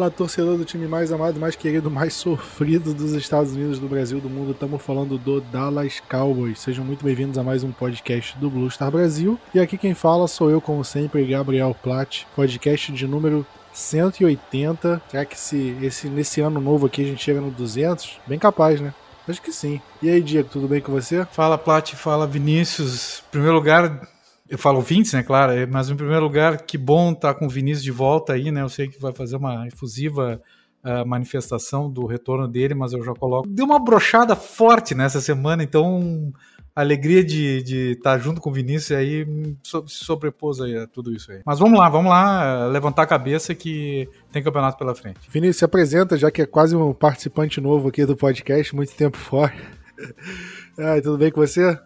Fala, torcedor do time mais amado, mais querido, mais sofrido dos Estados Unidos, do Brasil, do mundo. Estamos falando do Dallas Cowboys. Sejam muito bem-vindos a mais um podcast do Blue Star Brasil. E aqui quem fala sou eu, como sempre, Gabriel Platt. Podcast de número 180. Será que esse, esse, nesse ano novo aqui a gente chega no 200? Bem capaz, né? Acho que sim. E aí, Diego, tudo bem com você? Fala, Plat, fala, Vinícius. Em primeiro lugar, eu falo ouvintes, né, claro, mas em primeiro lugar, que bom estar com o Vinícius de volta aí, né? Eu sei que vai fazer uma efusiva uh, manifestação do retorno dele, mas eu já coloco. Deu uma brochada forte nessa semana, então a alegria de, estar junto com o Vinícius aí se sobrepôs aí a tudo isso aí. Mas vamos lá, vamos lá, levantar a cabeça que tem campeonato pela frente. Vinícius, se apresenta, já que é quase um participante novo aqui do podcast, muito tempo fora. Tudo bem com você?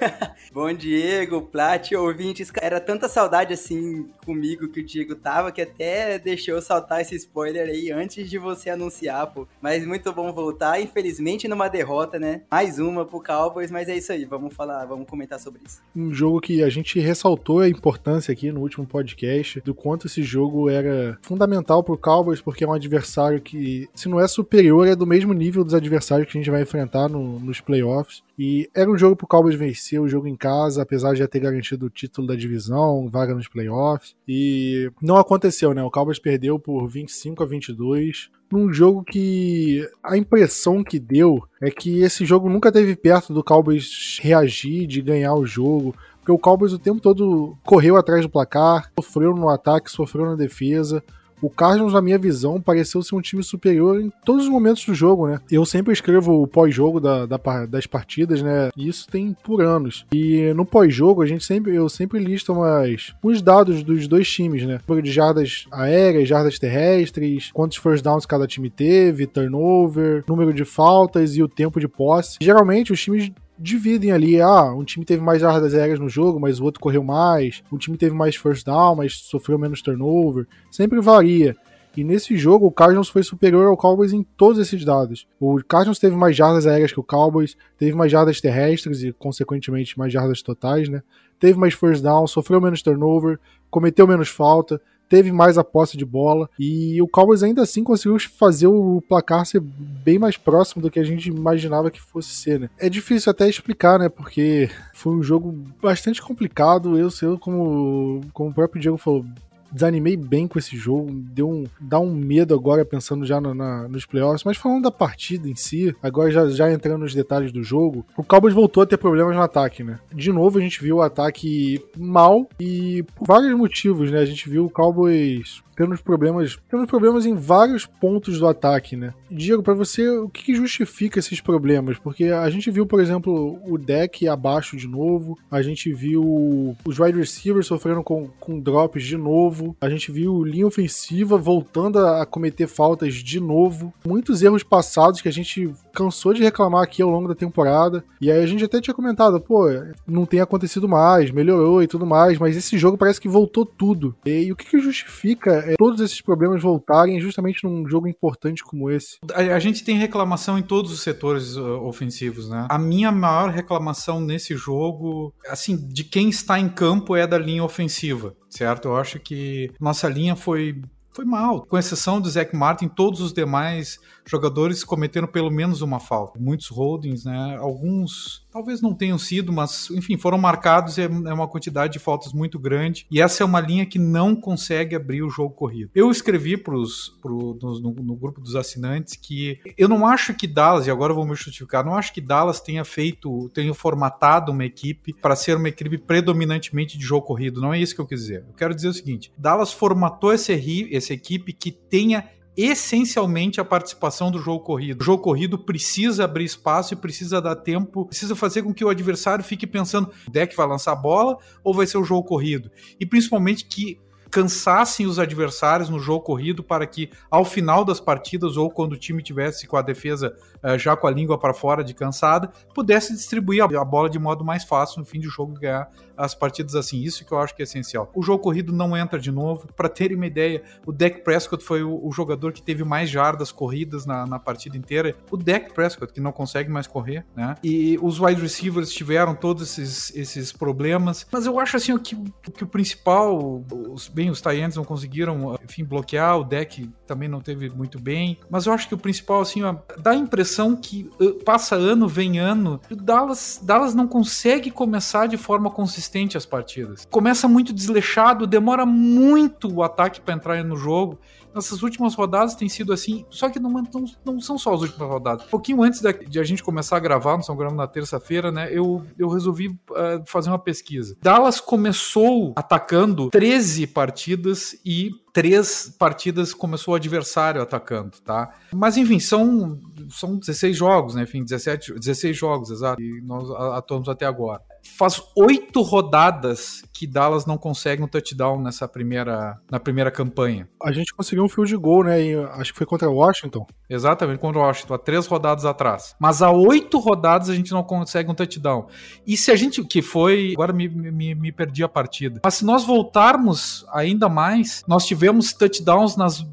Bom, Diego, Plat, ouvintes. Era tanta saudade assim comigo que o Diego tava que até deixou saltar esse spoiler aí antes de você anunciar, pô. Mas muito bom voltar. Infelizmente numa derrota, né? Mais uma pro Cowboys, mas é isso aí. Vamos falar, vamos comentar sobre isso. Um jogo que a gente ressaltou a importância aqui no último podcast do quanto esse jogo era fundamental pro Cowboys, porque é um adversário que, se não é superior, é do mesmo nível dos adversários que a gente vai enfrentar no, nos playoffs. E era um jogo pro Cowboys vencer, o um jogo em casa, apesar de já ter garantido o título da divisão, vaga nos playoffs. E não aconteceu, né? O Cowboys perdeu por 25 a 22 num jogo que a impressão que deu é que esse jogo nunca teve perto do Cowboys reagir, de ganhar o jogo. Porque o Cowboys o tempo todo correu atrás do placar, sofreu no ataque, sofreu na defesa. O Cardinals, na minha visão, pareceu ser um time superior em todos os momentos do jogo, né? Eu sempre escrevo o pós-jogo da, da, das partidas, né? E isso tem por anos. E no pós-jogo, a gente sempre, eu sempre listo umas, uns dados dos dois times, né? Número de jardas aéreas, jardas terrestres, quantos first downs cada time teve, turnover, número de faltas e o tempo de posse. Geralmente, os times dividem ali, ah, um time teve mais jardas aéreas no jogo, mas o outro correu mais, um time teve mais first down, mas sofreu menos turnover, sempre varia. E nesse jogo, o Cardinals foi superior ao Cowboys em todos esses dados. O Cardinals teve mais jardas aéreas que o Cowboys, teve mais jardas terrestres e, consequentemente, mais jardas totais, né? Teve mais first down, sofreu menos turnover, cometeu menos falta, teve mais a posse de bola e o Cowboys ainda assim conseguiu fazer o placar ser bem mais próximo do que a gente imaginava que fosse ser, né? É difícil até explicar, né? Porque foi um jogo bastante complicado. Eu sei, como, como o próprio Diego falou, desanimei bem com esse jogo, deu um, dá um medo agora pensando já na, na, nos playoffs, mas falando da partida em si, agora já, já entrando nos detalhes do jogo, o Cowboys voltou a ter problemas no ataque, né? De novo a gente viu o ataque mal e por vários motivos, né? A gente viu o Cowboys tendo problemas, tendo problemas em vários pontos do ataque, né? Diego, para você, o que, justifica esses problemas? Porque a gente viu, por exemplo, o deck abaixo de novo, a gente viu os wide receivers sofrendo com, com drops de novo, a gente viu linha ofensiva voltando a cometer faltas de novo, muitos erros passados que a gente cansou de reclamar aqui ao longo da temporada, e aí a gente até tinha comentado, pô, não tem acontecido mais, melhorou e tudo mais, mas esse jogo parece que voltou tudo. E, e o que, que justifica é, todos esses problemas voltarem justamente num jogo importante como esse. A, a, gente tem reclamação em todos os setores uh, ofensivos, né? A minha maior reclamação nesse jogo, assim, de quem está em campo é da linha ofensiva, certo? Eu acho que nossa linha foi foi mal. Com exceção do Zach Martin, todos os demais jogadores cometeram pelo menos uma falta. Muitos holdings, né? Alguns talvez não tenham sido, mas enfim, foram marcados é, é uma quantidade de faltas muito grande. E essa é uma linha que não consegue abrir o jogo corrido. Eu escrevi pros, pro, no, no grupo dos assinantes que eu não acho que Dallas, e agora eu vou me justificar, não acho que Dallas tenha feito, tenha formatado uma equipe para ser uma equipe predominantemente de jogo corrido. Não é isso que eu quis dizer. Eu quero dizer o seguinte: Dallas formatou essa, essa equipe que tenha essencialmente a participação do jogo corrido. O jogo corrido precisa abrir espaço e precisa dar tempo, precisa fazer com que o adversário fique pensando: o deck vai lançar a bola ou vai ser o jogo corrido? E principalmente que cansassem os adversários no jogo corrido para que ao final das partidas ou quando o time tivesse com a defesa uh, já com a língua para fora de cansada, pudesse distribuir a bola de modo mais fácil no fim do jogo ganhar as partidas assim. Isso que eu acho que é essencial. O jogo corrido não entra de novo. Para terem uma ideia, o Dak Prescott foi o, o jogador que teve mais jardas corridas na, na, partida inteira. O Dak Prescott, que não consegue mais correr, né? E os wide receivers tiveram todos esses, esses problemas. Mas eu acho assim que, que o principal, os, bem, os Tyrants não conseguiram, enfim, bloquear. O Dak também não teve muito bem. Mas eu acho que o principal, assim, ó, dá a impressão que uh, passa ano, vem ano, o Dallas, Dallas não consegue começar de forma consistente as partidas. Começa muito desleixado, demora muito o ataque para entrar no jogo. Nessas últimas rodadas tem sido assim, só que não, não, não são só as últimas rodadas. Um pouquinho antes da, de a gente começar a gravar, nós estamos na terça-feira, né? Eu, eu resolvi uh, fazer uma pesquisa. Dallas começou atacando 13 partidas e três partidas começou o adversário atacando, tá? Mas enfim, são, são 16 jogos, né? Enfim, 17, 16 jogos, exato, e nós atuamos até agora. Faz oito rodadas que Dallas não consegue um touchdown nessa primeira, na primeira campanha. A gente conseguiu um field goal, né? E acho que foi contra o Washington. Exatamente, contra o Washington, há três rodadas atrás. Mas há oito rodadas a gente não consegue um touchdown. E se a gente, que foi, agora me, me, me perdi a partida. Mas se nós voltarmos ainda mais, nós tivemos tivemos touchdowns nas.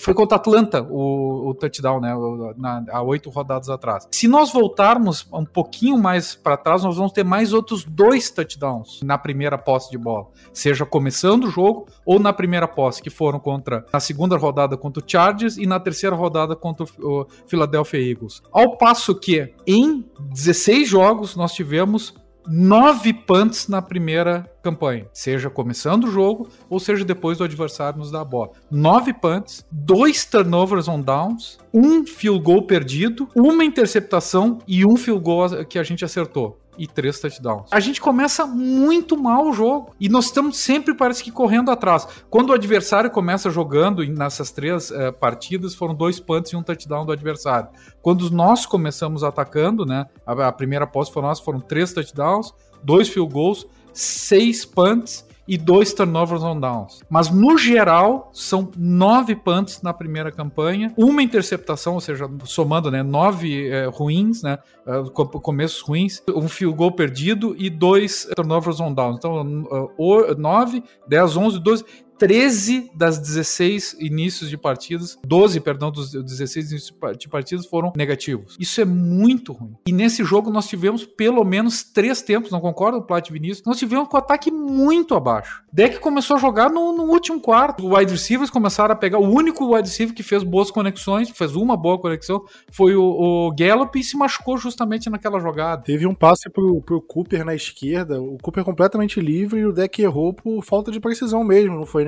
Foi contra Atlanta o, o touchdown, né? Na, há oito rodadas atrás. Se nós voltarmos um pouquinho mais para trás, nós vamos ter mais outros dois touchdowns na primeira posse de bola. Seja começando o jogo ou na primeira posse, que foram contra. Na segunda rodada contra o Chargers e na terceira rodada contra o Philadelphia Eagles. Ao passo que em 16 jogos nós tivemos nove punts na primeira campanha, seja começando o jogo ou seja depois do adversário nos dar a bola. Nove punts, dois turnovers on downs, um field goal perdido, uma interceptação e um field goal que a gente acertou e três touchdowns. A gente começa muito mal o jogo e nós estamos sempre, parece que, correndo atrás. Quando o adversário começa jogando nessas três uh, partidas, foram dois punts e um touchdown do adversário. Quando nós começamos atacando, né, a, a primeira posse foi nossa, foram três touchdowns, dois field goals, seis punts e dois turnovers on downs. Mas no geral, são nove punts na primeira campanha, uma interceptação, ou seja, somando, né, nove é, ruins, né, uh, começos ruins, um field goal perdido e dois turnovers on downs. Então, uh, 9, 10, 11, 12, 13 das 16 inícios de partidas, 12, perdão, dos 16 inícios de partidas foram negativos. Isso é muito ruim. E nesse jogo nós tivemos pelo menos três tempos, não concordo, Plat Vinícius? Nós tivemos com o ataque muito abaixo. Deck começou a jogar no, no último quarto. O wide receivers começaram a pegar. O único wide receiver que fez boas conexões, fez uma boa conexão, foi o, o Gallup e se machucou justamente naquela jogada. Teve um passe pro, pro Cooper na esquerda, o Cooper completamente livre e o Deck errou por falta de precisão mesmo, não foi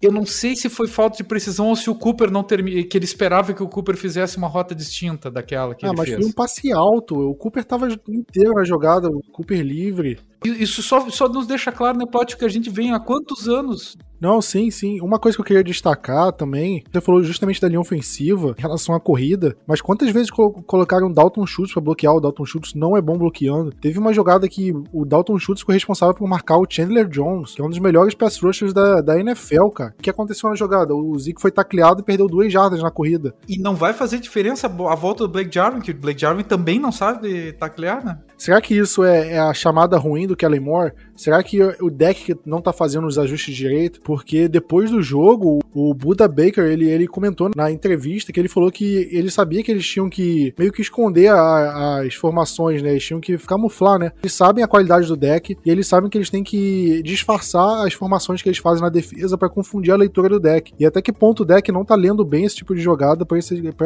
Eu não sei se foi falta de precisão ou se o Cooper não termina. que ele esperava que o Cooper fizesse uma rota distinta daquela que ah, ele fez. Ah, mas foi um passe alto. O Cooper tava inteiro na jogada, o Cooper livre. Isso só, só nos deixa claro, né, Plot, que a gente vem há quantos anos não, sim, sim. Uma coisa que eu queria destacar também, você falou justamente da linha ofensiva em relação à corrida, mas quantas vezes colocaram Dalton Schultz para bloquear? O Dalton Schultz não é bom bloqueando. Teve uma jogada que o Dalton Schultz foi responsável por marcar o Chandler Jones, que é um dos melhores pass rushers da, da NFL, cara. O que aconteceu na jogada? O Zeke foi tacleado e perdeu duas jardas na corrida. E não vai fazer diferença a volta do Blake Jarvin, que o Blake Jarvin também não sabe taclear, né? Será que isso é, é a chamada ruim do Kellen Moore? Será que o deck não tá fazendo os ajustes direito? Porque depois do jogo, o Buda Baker, ele, ele comentou na entrevista que ele falou que ele sabia que eles tinham que meio que esconder a, as formações, né? Eles tinham que camuflar, né? Eles sabem a qualidade do deck e eles sabem que eles têm que disfarçar as formações que eles fazem na defesa para confundir a leitura do deck. E até que ponto o deck não tá lendo bem esse tipo de jogada para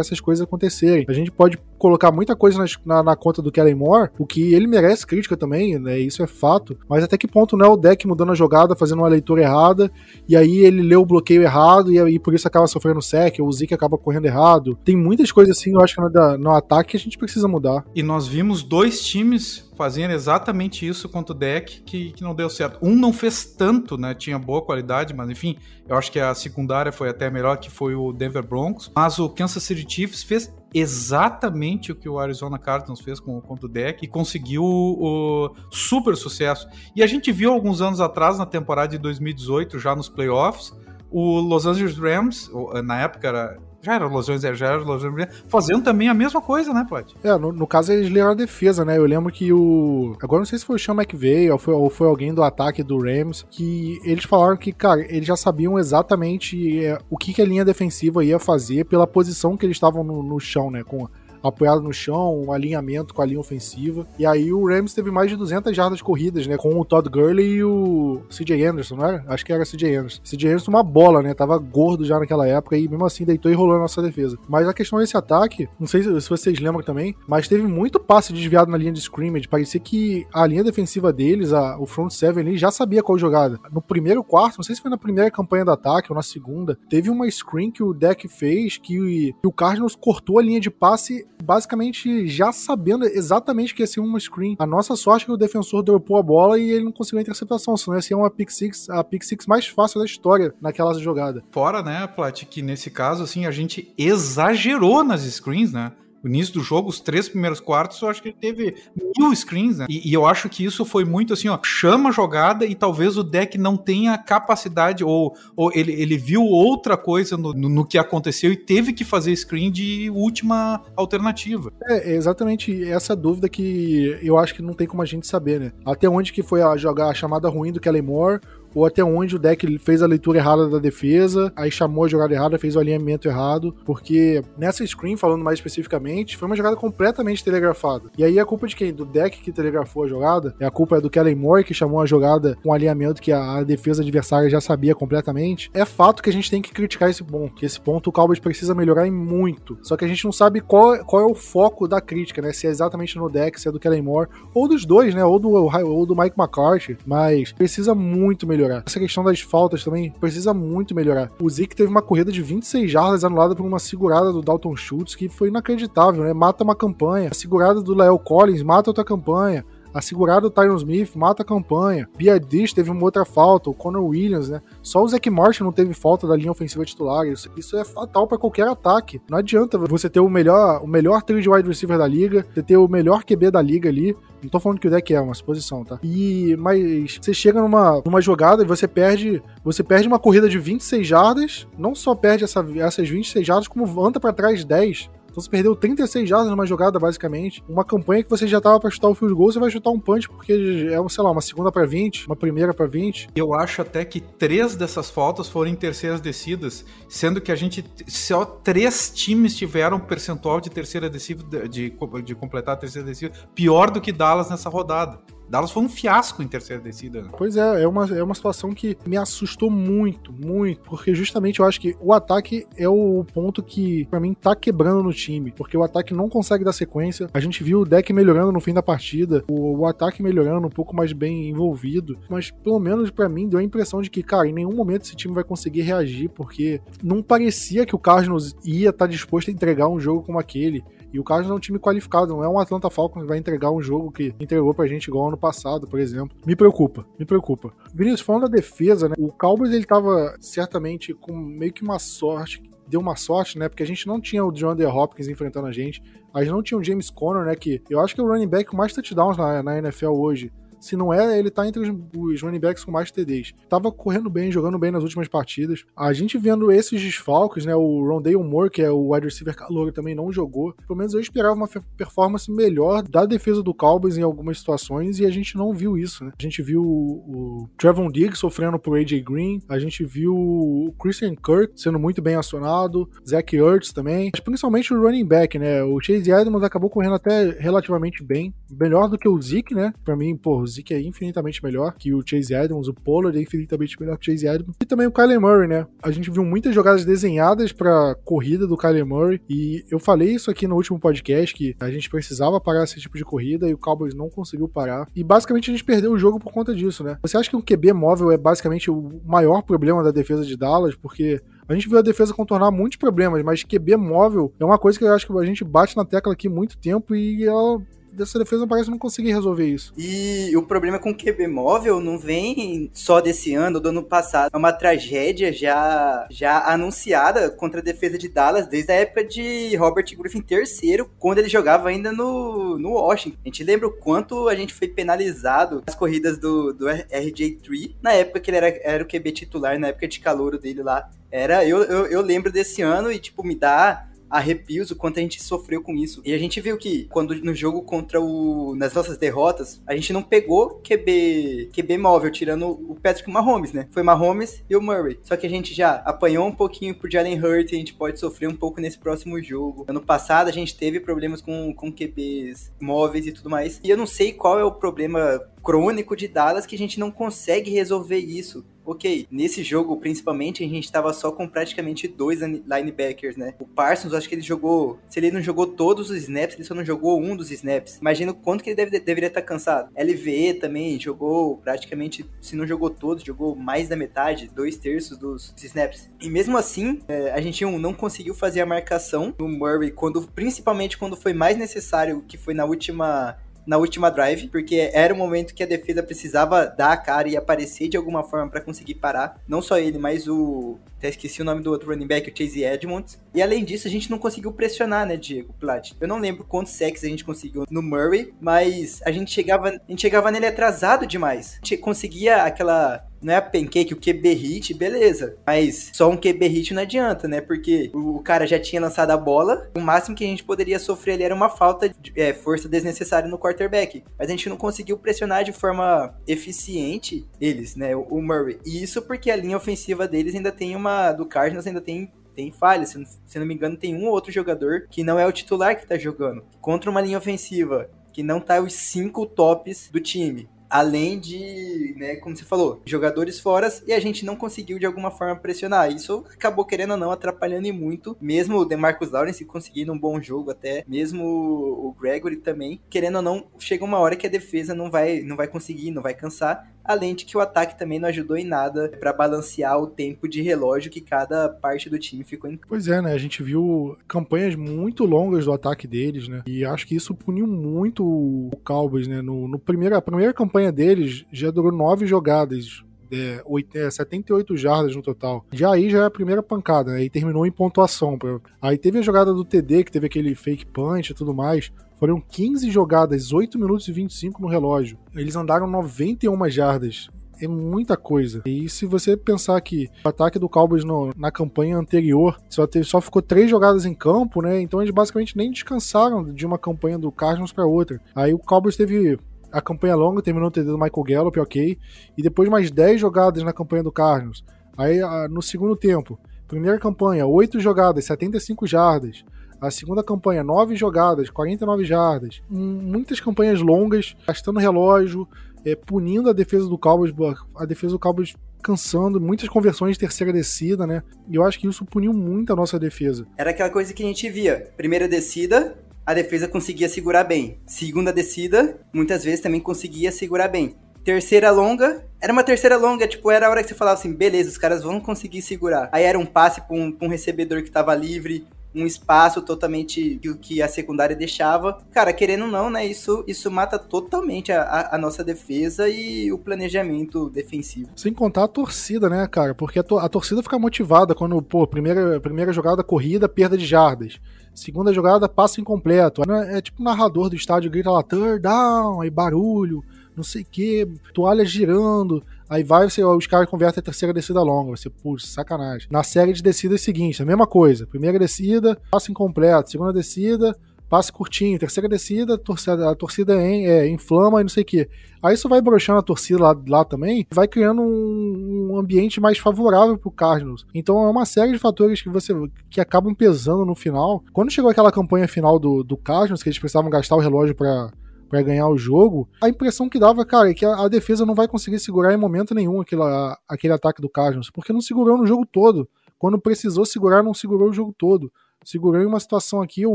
essas coisas acontecerem. A gente pode colocar muita coisa na, na, conta do Kellen Moore, o que ele merece crítica também, né? Isso é fato. Mas até que que ponto não é o deck mudando a jogada, fazendo uma leitura errada, e aí ele lê o bloqueio errado, e aí por isso acaba sofrendo sec, ou o Zeke acaba correndo errado. Tem muitas coisas assim, eu acho que no, no ataque que a gente precisa mudar. E nós vimos dois times fazendo exatamente isso contra o deck que, que não deu certo. Um não fez tanto, né? Tinha boa qualidade, mas enfim, eu acho que a secundária foi até melhor, que foi o Denver Broncos. Mas o Kansas City Chiefs fez exatamente o que o Arizona Cardinals fez com, contra o deck e conseguiu o super sucesso. E a gente viu alguns anos atrás, na temporada de 2018, já nos playoffs, o Los Angeles Rams, na época era já era Los Angeles, já era Los Angeles, fazendo também a mesma coisa, né, Plat? É, no, no, caso eles leram a defesa, né? Eu lembro que o. Agora não sei se foi o Sean McVay ou foi, ou foi alguém do ataque do Rams, que eles falaram que, cara, eles já sabiam exatamente é, o que, que a linha defensiva ia fazer pela posição que eles estavam no, no chão, né? Com apoiado no chão, um alinhamento com a linha ofensiva. E aí o Rams teve mais de 200 jardas corridas, né? Com o Todd Gurley e o CJ Anderson, não era? Acho que era CJ Anderson. CJ Anderson uma bola, né? Tava gordo já naquela época e mesmo assim deitou e rolou a nossa defesa. Mas a questão desse ataque, não sei se vocês lembram também, mas teve muito passe desviado na linha de scrimmage. Parecia que a linha defensiva deles, a, o front seven ali, já sabia qual jogada. No primeiro quarto, não sei se foi na primeira campanha do ataque ou na segunda, teve uma screen que o deck fez que, que o Cardinals cortou a linha de passe basicamente já sabendo exatamente que ia ser uma screen. A nossa sorte é que o defensor dropou a bola e ele não conseguiu a interceptação, senão ia ser uma pick six, a pick six mais fácil da história naquela jogada. Fora, né, Plat, que nesse caso, assim, a gente exagerou nas screens, né? O início do jogo, os três primeiros quartos, eu acho que ele teve mil screens, né? E, e, eu acho que isso foi muito assim, ó, chama a jogada e talvez o deck não tenha capacidade, ou, ou ele, ele viu outra coisa no, no, no, que aconteceu e teve que fazer screen de última alternativa. É, exatamente essa dúvida que eu acho que não tem como a gente saber, né? Até onde que foi a jogar a chamada ruim do Kellen Moore, ou até onde o deck fez a leitura errada da defesa, aí chamou a jogada errada, fez o alinhamento errado, porque nessa screen, falando mais especificamente, foi uma jogada completamente telegrafada. E aí a culpa de quem? Do deck que telegrafou a jogada, é a culpa é do Kellen Moore, que chamou a jogada com um alinhamento que a, a defesa adversária já sabia completamente. É fato que a gente tem que criticar esse ponto, que esse ponto o Cowboys precisa melhorar em muito. Só que a gente não sabe qual, qual é o foco da crítica, né? Se é exatamente no deck, se é do Kellen Moore, ou dos dois, né? Ou do, ou do Mike McCarthy, mas precisa muito melhorar melhorar. Essa questão das faltas também precisa muito melhorar. O Zeke teve uma corrida de 26 jardas anulada por uma segurada do Dalton Schultz que foi inacreditável, né? Mata uma campanha. A segurada do Leo Collins mata outra campanha. A segurada do Tyron Smith mata a campanha. Biadish teve uma outra falta. O Conor Williams, né? Só o Zach Martin não teve falta da linha ofensiva titular. Isso, isso é fatal para qualquer ataque. Não adianta você ter o melhor, o melhor wide receiver da liga, você ter o melhor QB da liga ali. Não tô falando que o deck é uma suposição, tá? E mas você chega numa, numa jogada e você perde, você perde uma corrida de 26 jardas, não só perde essa, essas 26 jardas, como anda para trás 10. Então você perdeu 36 jardas numa jogada, basicamente. Uma campanha que você já tava pra chutar o field goal, você vai chutar um punch, porque é, sei lá, uma segunda para 20, uma primeira para 20. Eu acho até que três dessas faltas foram em terceiras descidas, sendo que a gente. Só três times tiveram percentual de terceira descida, de, de completar a terceira descida, pior do que Dallas nessa rodada. Dallas foi um fiasco em terceira descida. Né? Pois é, é uma, é uma situação que me assustou muito, muito, porque justamente eu acho que o ataque é o ponto que, para mim, tá quebrando no time, porque o ataque não consegue dar sequência. A gente viu o deck melhorando no fim da partida, o, o ataque melhorando, um pouco mais bem envolvido, mas pelo menos para mim deu a impressão de que, cara, em nenhum momento esse time vai conseguir reagir, porque não parecia que o Cardinals ia estar tá disposto a entregar um jogo como aquele. E o Cardinals é um time qualificado, não é um Atlanta Falcons que vai entregar um jogo que entregou pra gente igual ano passado, por exemplo. Me preocupa, me preocupa. Vinícius, falando da defesa, né? O Cowboys ele tava certamente com meio que uma sorte deu uma sorte, né? Porque a gente não tinha o DeAndre Hopkins enfrentando a gente. A gente não tinha o James Conner, né? Que eu acho que é o running back com mais touchdowns na, na NFL hoje. Se não é, ele tá entre os, os running backs com mais TDs. Tava correndo bem, jogando bem nas últimas partidas. A gente vendo esses desfalques, né? O Rondale Moore, que é o wide receiver calor, também não jogou. Pelo menos eu esperava uma performance melhor da defesa do Cowboys em algumas situações e a gente não viu isso, né? A gente viu o Trevon Diggs sofrendo por AJ Green, a gente viu o Christian Kirk sendo muito bem acionado, Zach Ertz também, mas principalmente o running back, né? O Chase Edmonds acabou correndo até relativamente bem, melhor do que o Zeke, né? Pra mim, pô, Zeke é infinitamente melhor que o Chase Adams, o Pollard é infinitamente melhor que o Chase Adams. E também o Kyler Murray, né? A gente viu muitas jogadas desenhadas para corrida do Kyler Murray e eu falei isso aqui no último podcast que a gente precisava parar esse tipo de corrida e o Cowboys não conseguiu parar. E basicamente a gente perdeu o jogo por conta disso, né? Você acha que o QB móvel é basicamente o maior problema da defesa de Dallas? Porque a gente viu a defesa contornar muitos problemas, mas QB móvel é uma coisa que eu acho que a gente bate na tecla aqui muito tempo e ela dessa defesa parece não conseguir resolver isso. E o problema com o QB móvel não vem só desse ano, do ano passado. É uma tragédia já, já anunciada contra a defesa de Dallas desde a época de Robert Griffin III, quando ele jogava ainda no, no Washington. A gente lembra o quanto a gente foi penalizado nas corridas do, do RJ3, na época que ele era, era o QB titular, na época de calouro dele lá Era, eu, eu, eu lembro desse ano e, tipo, me dá arrepios o quanto a gente sofreu com isso. E a gente viu que quando no jogo contra o nas nossas derrotas, a gente não pegou QB QB móvel tirando o Patrick Mahomes, né? Foi Mahomes e o Murray. Só que a gente já apanhou um pouquinho pro Jalen Hurts e a gente pode sofrer um pouco nesse próximo jogo. Ano passado a gente teve problemas com com QBs móveis e tudo mais. E eu não sei qual é o problema crônico de Dallas que a gente não consegue resolver isso. Ok, nesse jogo, principalmente, a gente tava só com praticamente dois linebackers, né? O Parsons, acho que ele jogou. Se ele não jogou todos os snaps, ele só não jogou um dos snaps. Imagina o quanto que ele deve, deveria estar cansado. LVE também jogou praticamente, se não jogou todos, jogou mais da metade, dois terços dos snaps. E mesmo assim, é, a gente não conseguiu fazer a marcação no Murray, quando, principalmente quando foi mais necessário, que foi na última na última drive, porque era o momento que a defesa precisava dar a cara e aparecer de alguma forma para conseguir parar. Não só ele, mas o. Até esqueci o nome do outro running back, o Chase Edmonds. E além disso, a gente não conseguiu pressionar, né, Diego Plat? Eu não lembro quantos sacks a gente conseguiu no Murray, mas a gente chegava, a gente chegava nele atrasado demais. A gente conseguia aquela não é a pancake, o QB hit, beleza. Mas só um QB hit não adianta, né? Porque o cara já tinha lançado a bola, o máximo que a gente poderia sofrer ali era uma falta de é, força desnecessária no quarterback. Mas a gente não conseguiu pressionar de forma eficiente eles, né? O Murray. E isso porque a linha ofensiva deles ainda tem uma. Do Cardinals ainda tem tem falhas. Se não, se não me engano, tem um ou outro jogador que não é o titular que tá jogando. Contra uma linha ofensiva que não tá os cinco tops do time além de, né, como você falou, jogadores fora e a gente não conseguiu de alguma forma pressionar. Isso acabou querendo ou não atrapalhando e muito, mesmo o DeMarcus Lawrence conseguindo um bom jogo até, mesmo o Gregory também, querendo ou não, chega uma hora que a defesa não vai não vai conseguir, não vai cansar Além de que o ataque também não ajudou em nada para balancear o tempo de relógio que cada parte do time ficou em. Pois é, né? A gente viu campanhas muito longas do ataque deles, né? E acho que isso puniu muito o Cowboys, né? No, no primeira, a primeira campanha deles já durou nove jogadas é, 8, 78 é, jardas no total. Já aí já é a primeira pancada, né? Terminou em pontuação. Aí teve a jogada do TD, que teve aquele fake punch e tudo mais. Foram 15 jogadas, 8 minutos e 25 no relógio. Eles andaram 91 jardas é muita coisa. E se você pensar que o ataque do Cowboys no, na campanha anterior só, teve, só ficou três jogadas em campo, né? Então eles basicamente nem descansaram de uma campanha do Cardinals para outra. Aí o Cowboys teve a campanha longa, terminou o TD do Michael Gallup, ok. E depois mais 10 jogadas na campanha do Cardinals. Aí no segundo tempo, primeira campanha, 8 jogadas, 75 jardas. A segunda campanha, 9 jogadas, 49 jardas. Muitas campanhas longas, gastando relógio, é, punindo a defesa do Cowboys, a defesa do Cowboys cansando, muitas conversões de terceira descida, né? E eu acho que isso puniu muito a nossa defesa. Era aquela coisa que a gente via. Primeira descida, a defesa conseguia segurar bem. Segunda descida, muitas vezes também conseguia segurar bem. Terceira longa, era uma terceira longa, tipo, era a hora que você falava assim, beleza, os caras vão conseguir segurar. Aí era um passe pra um, um recebedor que tava livre, um espaço totalmente que, que a secundária deixava. Cara, querendo ou não, né? Isso, isso mata totalmente a, a, nossa defesa e o planejamento defensivo. Sem contar a torcida, né, cara? Porque a, to a torcida fica motivada quando, pô, primeira, primeira jogada corrida, perda de jardas. Segunda jogada, passo incompleto. É, é tipo o narrador do estádio grita lá, third down, aí barulho, não sei o que, toalha girando. Aí vai, você, os caras convertem a terceira descida longa. Você, putz, sacanagem. Na série de descidas seguinte, a mesma coisa. Primeira descida, passo incompleto. Segunda descida, passe curtinho. Terceira descida, a torcida, a torcida é, inflama e não sei o que. Aí isso vai broxando a torcida lá, lá também, vai criando um, um, ambiente mais favorável pro Cardinals. Então é uma série de fatores que você que acabam pesando no final. Quando chegou aquela campanha final do, do Cardinals, que eles precisavam gastar o relógio para para ganhar o jogo, a impressão que dava, cara, é que a, a, defesa não vai conseguir segurar em momento nenhum aquele, a, aquele ataque do Cardinals, porque não segurou no jogo todo. Quando precisou segurar, não segurou o jogo todo. Segurou em uma situação aqui ou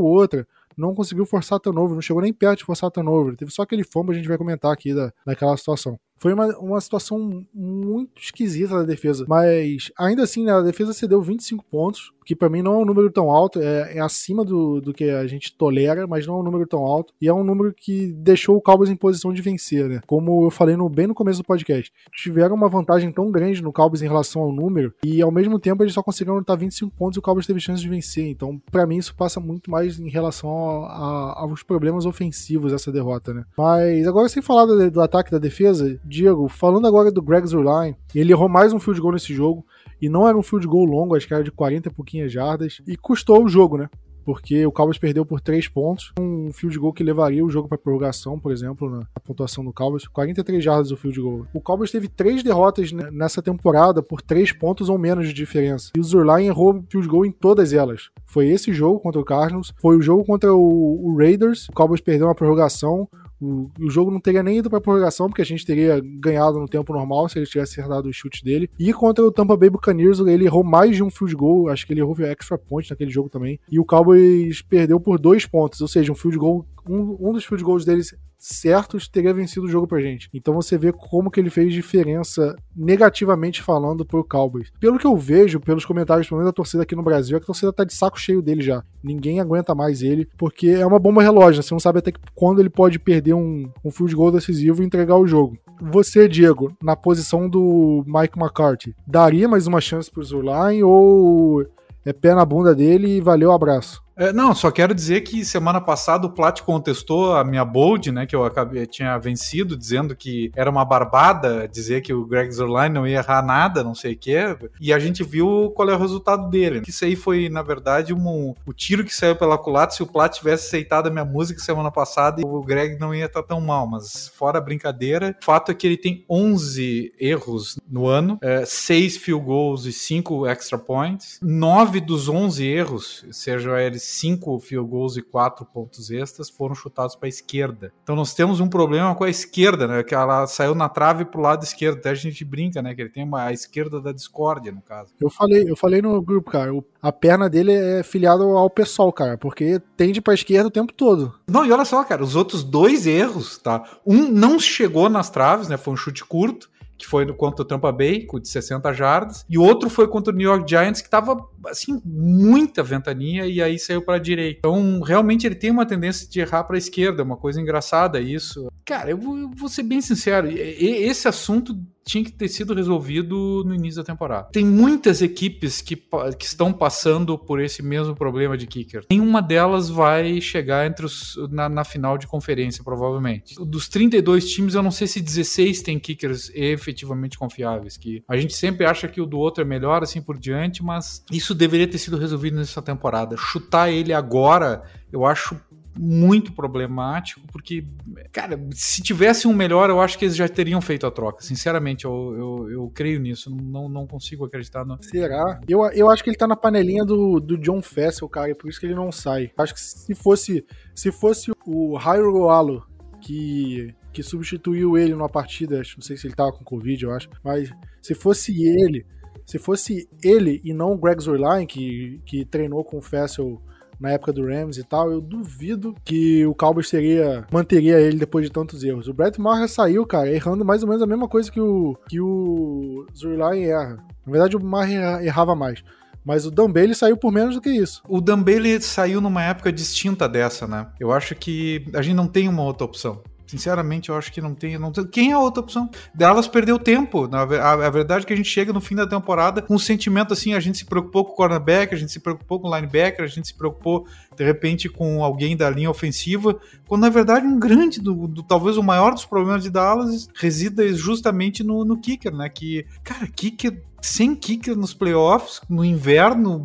outra não conseguiu forçar turnover, não chegou nem perto de forçar turnover. Teve só aquele fombo, a gente vai comentar aqui da, daquela situação. Foi uma, uma situação muito esquisita da defesa. Mas ainda assim, né, a defesa cedeu 25 pontos, que para mim não é um número tão alto, é, é, acima do, do que a gente tolera, mas não é um número tão alto. E é um número que deixou o Cowboys em posição de vencer, né? Como eu falei no, bem no começo do podcast. Tiveram uma vantagem tão grande no Cowboys em relação ao número, e ao mesmo tempo eles só conseguiram lutar 25 pontos e o Cowboys teve chance de vencer. Então, para mim, isso passa muito mais em relação a, a, aos problemas ofensivos dessa derrota, né? Mas agora, sem falar do, do ataque da defesa, Diego, falando agora do Greg Zurline, ele errou mais um field goal nesse jogo, e não era um field goal longo, acho que era de 40 e pouquinhas jardas, e custou o jogo, né? porque o Cowboys perdeu por 3 pontos. Um field goal que levaria o jogo para prorrogação, por exemplo, na pontuação do Cowboys. 43 jardas o field goal. O Cowboys teve três derrotas nessa temporada por 3 pontos ou menos de diferença. E o Zurline errou field goal em todas elas. Foi esse jogo contra o Cardinals, foi o jogo contra o, o Raiders. O Cowboys perdeu uma prorrogação. O, o, jogo não teria nem ido pra prorrogação, porque a gente teria ganhado no tempo normal se ele tivesse acertado o chute dele. E contra o Tampa Bay Buccaneers, ele errou mais de um field goal, acho que ele errou extra point naquele jogo também. E o Cowboys perdeu por dois pontos, ou seja, um field goal, um, um dos field goals deles certos teria vencido o jogo pra gente. Então você vê como que ele fez diferença negativamente falando pro Cowboys. Pelo que eu vejo, pelos comentários pelo menos da torcida aqui no Brasil, é que a torcida tá de saco cheio dele já. Ninguém aguenta mais ele, porque é uma bomba relógio, né? você não sabe até quando ele pode perder um, um field goal decisivo e entregar o jogo. Você, Diego, na posição do Mike McCarthy, daria mais uma chance pro Zurline ou é pé na bunda dele e valeu abraço? É, não, só quero dizer que semana passada o Plat contestou a minha bold, né, que eu acabei, tinha vencido, dizendo que era uma barbada dizer que o Greg Zerline não ia errar nada, não sei o quê, e a gente viu qual é o resultado dele. Isso aí foi, na verdade, um, o tiro que saiu pela culatra. Se o Plat tivesse aceitado a minha música semana passada, o Greg não ia estar tão mal, mas fora a brincadeira, o fato é que ele tem 11 erros no ano, é, 6 field goals e 5 extra points. 9 dos 11 erros, seja eles cinco field goals e quatro pontos extras foram chutados para a esquerda. Então nós temos um problema com a esquerda, né? Que ela saiu na trave para o lado esquerdo. Até a gente brinca, né? Que ele tem uma a esquerda da discórdia, no caso. Eu falei, eu falei no grupo, cara. O, a perna dele é filiada ao pessoal, cara, porque tende para a esquerda o tempo todo. Não, e olha só, cara, os outros dois erros, tá? Um não chegou nas traves, né? Foi um chute curto que foi contra o Tampa Bay, de 60 jardas, e outro foi contra o New York Giants, que tava, assim, muita ventania, e aí saiu para a direita. Então, realmente, ele tem uma tendência de errar para a esquerda, é uma coisa engraçada isso. Cara, eu vou, eu vou ser bem sincero, esse assunto tinha que ter sido resolvido no início da temporada. Tem muitas equipes que, que estão passando por esse mesmo problema de kicker. Nenhuma delas vai chegar entre os, na, na, final de conferência, provavelmente. Dos 32 times, eu não sei se 16 tem kickers efetivamente confiáveis. Que a gente sempre acha que o do outro é melhor, assim por diante, mas isso deveria ter sido resolvido nessa temporada. Chutar ele agora, eu acho muito problemático, porque, cara, se tivesse um melhor, eu acho que eles já teriam feito a troca. Sinceramente, eu, eu, eu creio nisso. Não, não consigo acreditar no. Será? Eu, eu acho que ele tá na panelinha do, do John Fessel, cara, e por isso que ele não sai. Acho que se fosse, se fosse o Hyro Alo que que substituiu ele numa partida, não sei se ele tava com Covid, eu acho, mas se fosse ele, se fosse ele e não o Greg Zurline, que, que treinou com o Fessel na época do Rams e tal, eu duvido que o Cowboys seria, manteria ele depois de tantos erros. O Brett Maher saiu, cara, errando mais ou menos a mesma coisa que o, que o Zurline erra. Na verdade, o Maher errava mais. Mas o Dan Bailey saiu por menos do que isso. O Dan Bailey saiu numa época distinta dessa, né? Eu acho que a gente não tem uma outra opção. Sinceramente, eu acho que não tem, não tem. Quem é a outra opção? Dallas perdeu tempo. Na, a, a, verdade é que a gente chega no fim da temporada com um sentimento assim: a gente se preocupou com o cornerback, a gente se preocupou com o linebacker, a gente se preocupou, de repente, com alguém da linha ofensiva. Quando, na verdade, um grande, do, do talvez o maior dos problemas de Dallas resida justamente no, no kicker, né? Que, cara, kicker sem kicker nos playoffs, no inverno,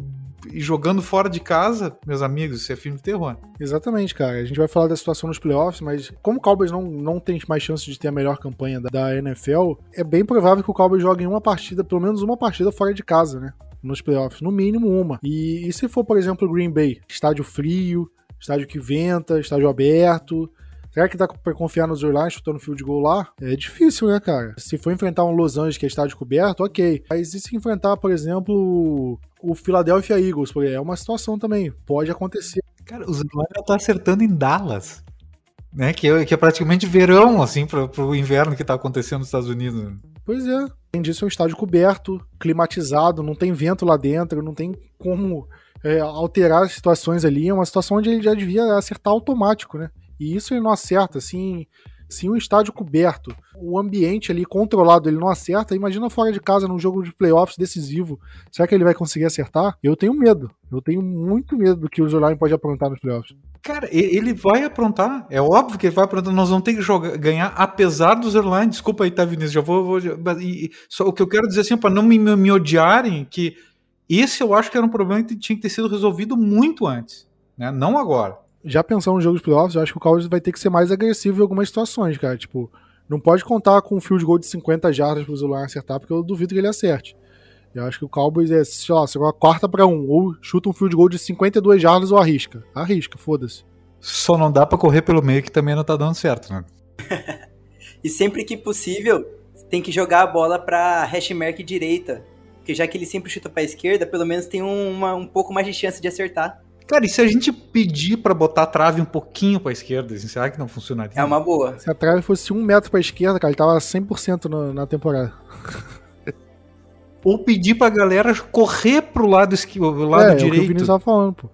e jogando fora de casa, meus amigos, isso é filme de terror. Exatamente, cara. A gente vai falar da situação nos playoffs, mas como o Cowboys não, não tem mais chance de ter a melhor campanha da, da NFL, é bem provável que o Cowboys jogue em uma partida, pelo menos uma partida fora de casa, né? Nos playoffs, no mínimo uma. E, e se for, por exemplo, Green Bay, estádio frio, estádio que venta, estádio aberto, Será que dá pra confiar nos Orlando chutando field goal lá? É difícil, né, cara? Se for enfrentar um Los Angeles que é estádio coberto, ok. Mas e se enfrentar, por exemplo, o Philadelphia Eagles? Porque é uma situação também. Pode acontecer. Cara, os Orlando tá acertando em Dallas. Né, que, é, que é praticamente verão, assim, pro, pro inverno que tá acontecendo nos Estados Unidos. Pois é. Além disso, é um estádio coberto, climatizado, não tem vento lá dentro, não tem como é, alterar as situações ali. É uma situação onde ele já devia acertar automático, né? E isso ele não acerta, assim, se um estádio coberto, o ambiente ali controlado, ele não acerta, imagina fora de casa num jogo de playoffs decisivo. Será que ele vai conseguir acertar? Eu tenho medo. Eu tenho muito medo do que o Zolain pode aprontar nos playoffs. Cara, ele vai aprontar. É óbvio que ele vai aprontar. Nós vamos ter que jogar, ganhar, apesar dos airlines. Desculpa aí, tá, Vinícius? Já vou. vou e, só o que eu quero dizer assim, para não me, me odiarem, que esse eu acho que era um problema que tinha que ter sido resolvido muito antes, né? Não agora. Já pensando no jogo de playoffs, eu acho que o Cowboys vai ter que ser mais agressivo em algumas situações, cara. Tipo, não pode contar com um field goal de 50 jardas pro Zular acertar, porque eu duvido que ele acerte. Eu acho que o Cowboys é, sei lá, uma quarta para um, ou chuta um field goal de 52 jardas ou arrisca. Arrisca, foda-se. Só não dá para correr pelo meio que também não tá dando certo, né? e sempre que possível, tem que jogar a bola pra hash mark direita. Porque já que ele sempre chuta pra esquerda, pelo menos tem uma, um pouco mais de chance de acertar. Cara, e se a gente pedir para botar a trave um pouquinho pra esquerda, assim, será que não funcionaria? É uma boa. Se a trave fosse um metro pra esquerda, cara, ele tava 100% no, na temporada ou pedir pra galera correr pro lado, esquerdo, lado é, direito. É o que o Vinícius tava falando, pô.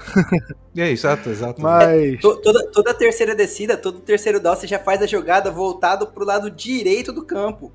É, exato, exato. Mas... É, toda, toda terceira descida, todo terceiro down, você já faz a jogada voltado pro lado direito do campo.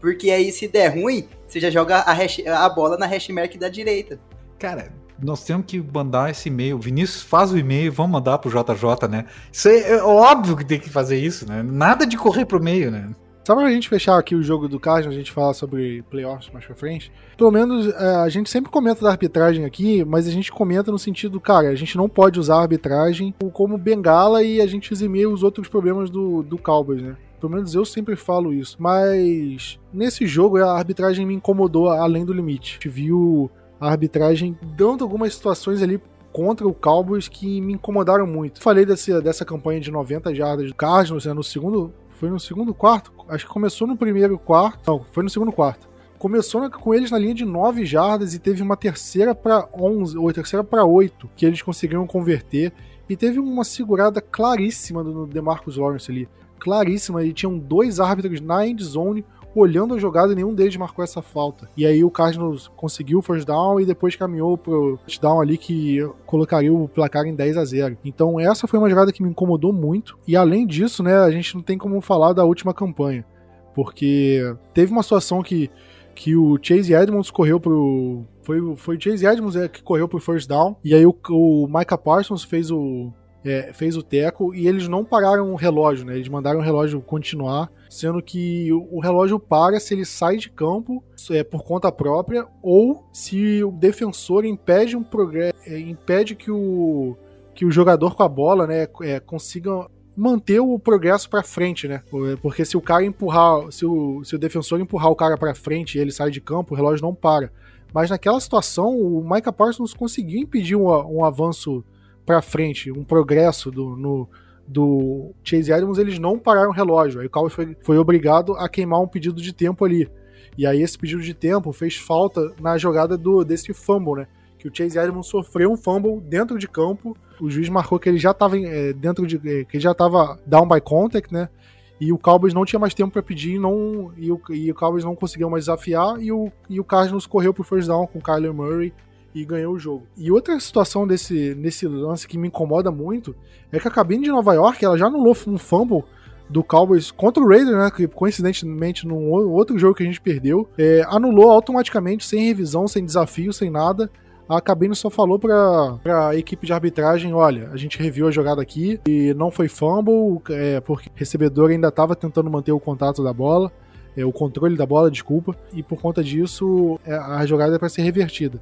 Porque aí, se der ruim, você já joga a, hash, a bola na hash mark da direita. Cara, nós temos que mandar esse e-mail. Vinícius, faz o e-mail, vamos mandar pro JJ, né? Isso é, é óbvio que tem que fazer isso, né? Nada de correr pro meio, né? Só pra gente fechar aqui o jogo do Cardinals, a gente falar sobre playoffs mais pra frente. Pelo menos é, a gente sempre comenta da arbitragem aqui, mas a gente comenta no sentido, cara, a gente não pode usar a arbitragem como bengala e a gente eximir os outros problemas do, do Cowboys, né? Pelo menos eu sempre falo isso. Mas nesse jogo a arbitragem me incomodou além do limite. A gente viu a arbitragem dando algumas situações ali contra o Cowboys que me incomodaram muito. Falei desse, dessa campanha de 90 jardas do Cardinals né, no segundo foi no segundo quarto? Acho que começou no primeiro quarto. Não, foi no segundo quarto. Começou com eles na linha de 9 jardas e teve uma terceira para 11, ou terceira para 8, que eles conseguiram converter. E teve uma segurada claríssima do DeMarcus Lawrence ali. Claríssima. E tinham dois árbitros na end zone olhando a jogada nenhum deles marcou essa falta. E aí o Cardinals conseguiu o first down e depois caminhou pro touchdown ali que colocaria o placar em 10 a 0. Então essa foi uma jogada que me incomodou muito. E além disso, né, a gente não tem como falar da última campanha, porque teve uma situação que que o Chase Edmonds correu pro foi, foi o Chase Edmonds é, que correu pro first down e aí o, o Micah Parsons fez o é, fez o teco e eles não pararam o relógio, né? Eles mandaram o relógio continuar, sendo que o relógio para se ele sai de campo é, por conta própria ou se o defensor impede um progresso, é, impede que o que o jogador com a bola, né, é, consiga manter o progresso para frente, né? Porque se o cara empurrar, se o, se o defensor empurrar o cara para frente e ele sai de campo, o relógio não para. Mas naquela situação, o Micah Parsons conseguiu impedir um, um avanço para frente, um progresso do, no, do Chase Edmonds, eles não pararam o relógio. Aí o Cowboys foi, foi obrigado a queimar um pedido de tempo ali. E aí esse pedido de tempo fez falta na jogada do desse fumble, né? Que o Chase Edmonds sofreu um fumble dentro de campo. O juiz marcou que ele já estava é, dentro de é, que ele já estava down by contact, né? E o Cowboys não tinha mais tempo para pedir, não e o, e o Cowboys não conseguiu mais desafiar e o, e o Cardinals correu pro first down com o Kyler Murray e ganhou o jogo. E outra situação desse nesse lance que me incomoda muito é que a cabine de Nova York ela já anulou um fumble do Cowboys contra o Raiders, né? Que coincidentemente num outro jogo que a gente perdeu, é, anulou automaticamente, sem revisão, sem desafio, sem nada. A cabine só falou para a equipe de arbitragem: olha, a gente reviu a jogada aqui e não foi fumble, é, porque o recebedor ainda estava tentando manter o contato da bola, é, o controle da bola, desculpa, e por conta disso é, a jogada é para ser revertida.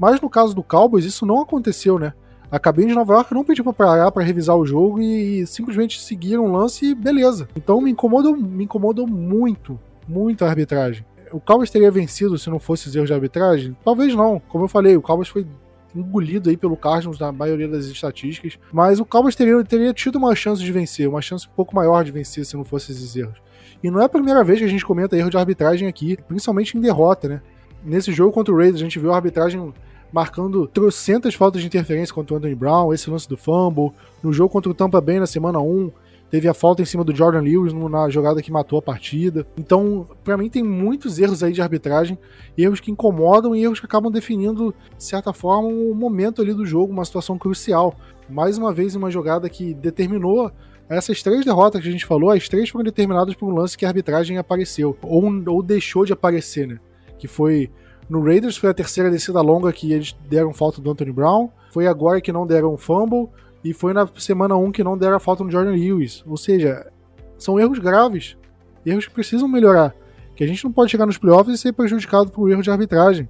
Mas no caso do Cowboys, isso não aconteceu, né? A cabine de Nova York não pediu pra parar pra revisar o jogo e, simplesmente seguiram o lance e beleza. Então me incomodou, me incomodou muito, muito a arbitragem. O Cowboys teria vencido se não fosse os erros de arbitragem? Talvez não. Como eu falei, o Cowboys foi engolido aí pelo Cardinals na maioria das estatísticas, mas o Cowboys teria, teria tido uma chance de vencer, uma chance um pouco maior de vencer se não fosse esses erros. E não é a primeira vez que a gente comenta erro de arbitragem aqui, principalmente em derrota, né? Nesse jogo contra o Raiders, a gente viu a arbitragem marcando trocentas faltas de interferência contra o Anthony Brown, esse lance do fumble. No jogo contra o Tampa Bay na semana 1, teve a falta em cima do Jordan Lewis na jogada que matou a partida. Então, para mim, tem muitos erros aí de arbitragem, erros que incomodam e erros que acabam definindo, de certa forma, um momento ali do jogo, uma situação crucial. Mais uma vez, uma jogada que determinou essas três derrotas que a gente falou, as três foram determinadas por um lance que a arbitragem apareceu, ou, ou deixou de aparecer, né? Que foi No Raiders foi a terceira descida longa que eles deram falta do Anthony Brown. Foi agora que não deram fumble. E foi na semana 1 que não deram falta no Jordan Lewis. Ou seja, são erros graves. Erros que precisam melhorar. Que a gente não pode chegar nos playoffs e ser prejudicado por erro de arbitragem.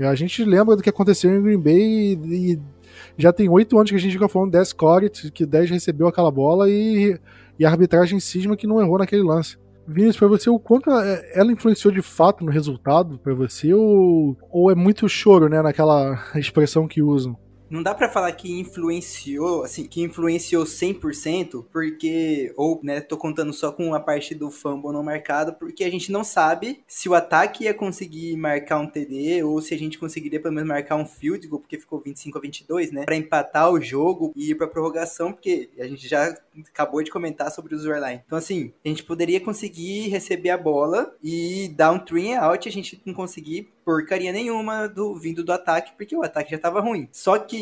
A gente lembra do que aconteceu em Green Bay e, e já tem oito anos que a gente fica falando Des Corrit, que 10 recebeu aquela bola e, e a arbitragem cisma que não errou naquele lance. Vinícius, para você, o quanto ela influenciou de fato no resultado para você ou, ou é muito choro, né, naquela expressão que usam? Não dá para falar que influenciou, assim, que influenciou 100%, porque, ou, né, tô contando só com a parte do fumble não marcado, porque a gente não sabe se o ataque ia conseguir marcar um TD, ou se a gente conseguiria pelo menos marcar um field goal, porque ficou 25 a 22, né, pra empatar o jogo e ir pra prorrogação, porque a gente já acabou de comentar sobre o Zerline. Então, assim, a gente poderia conseguir receber a bola e dar um three out, a gente não conseguir porcaria nenhuma do vindo do ataque, porque o ataque já estava ruim. Só que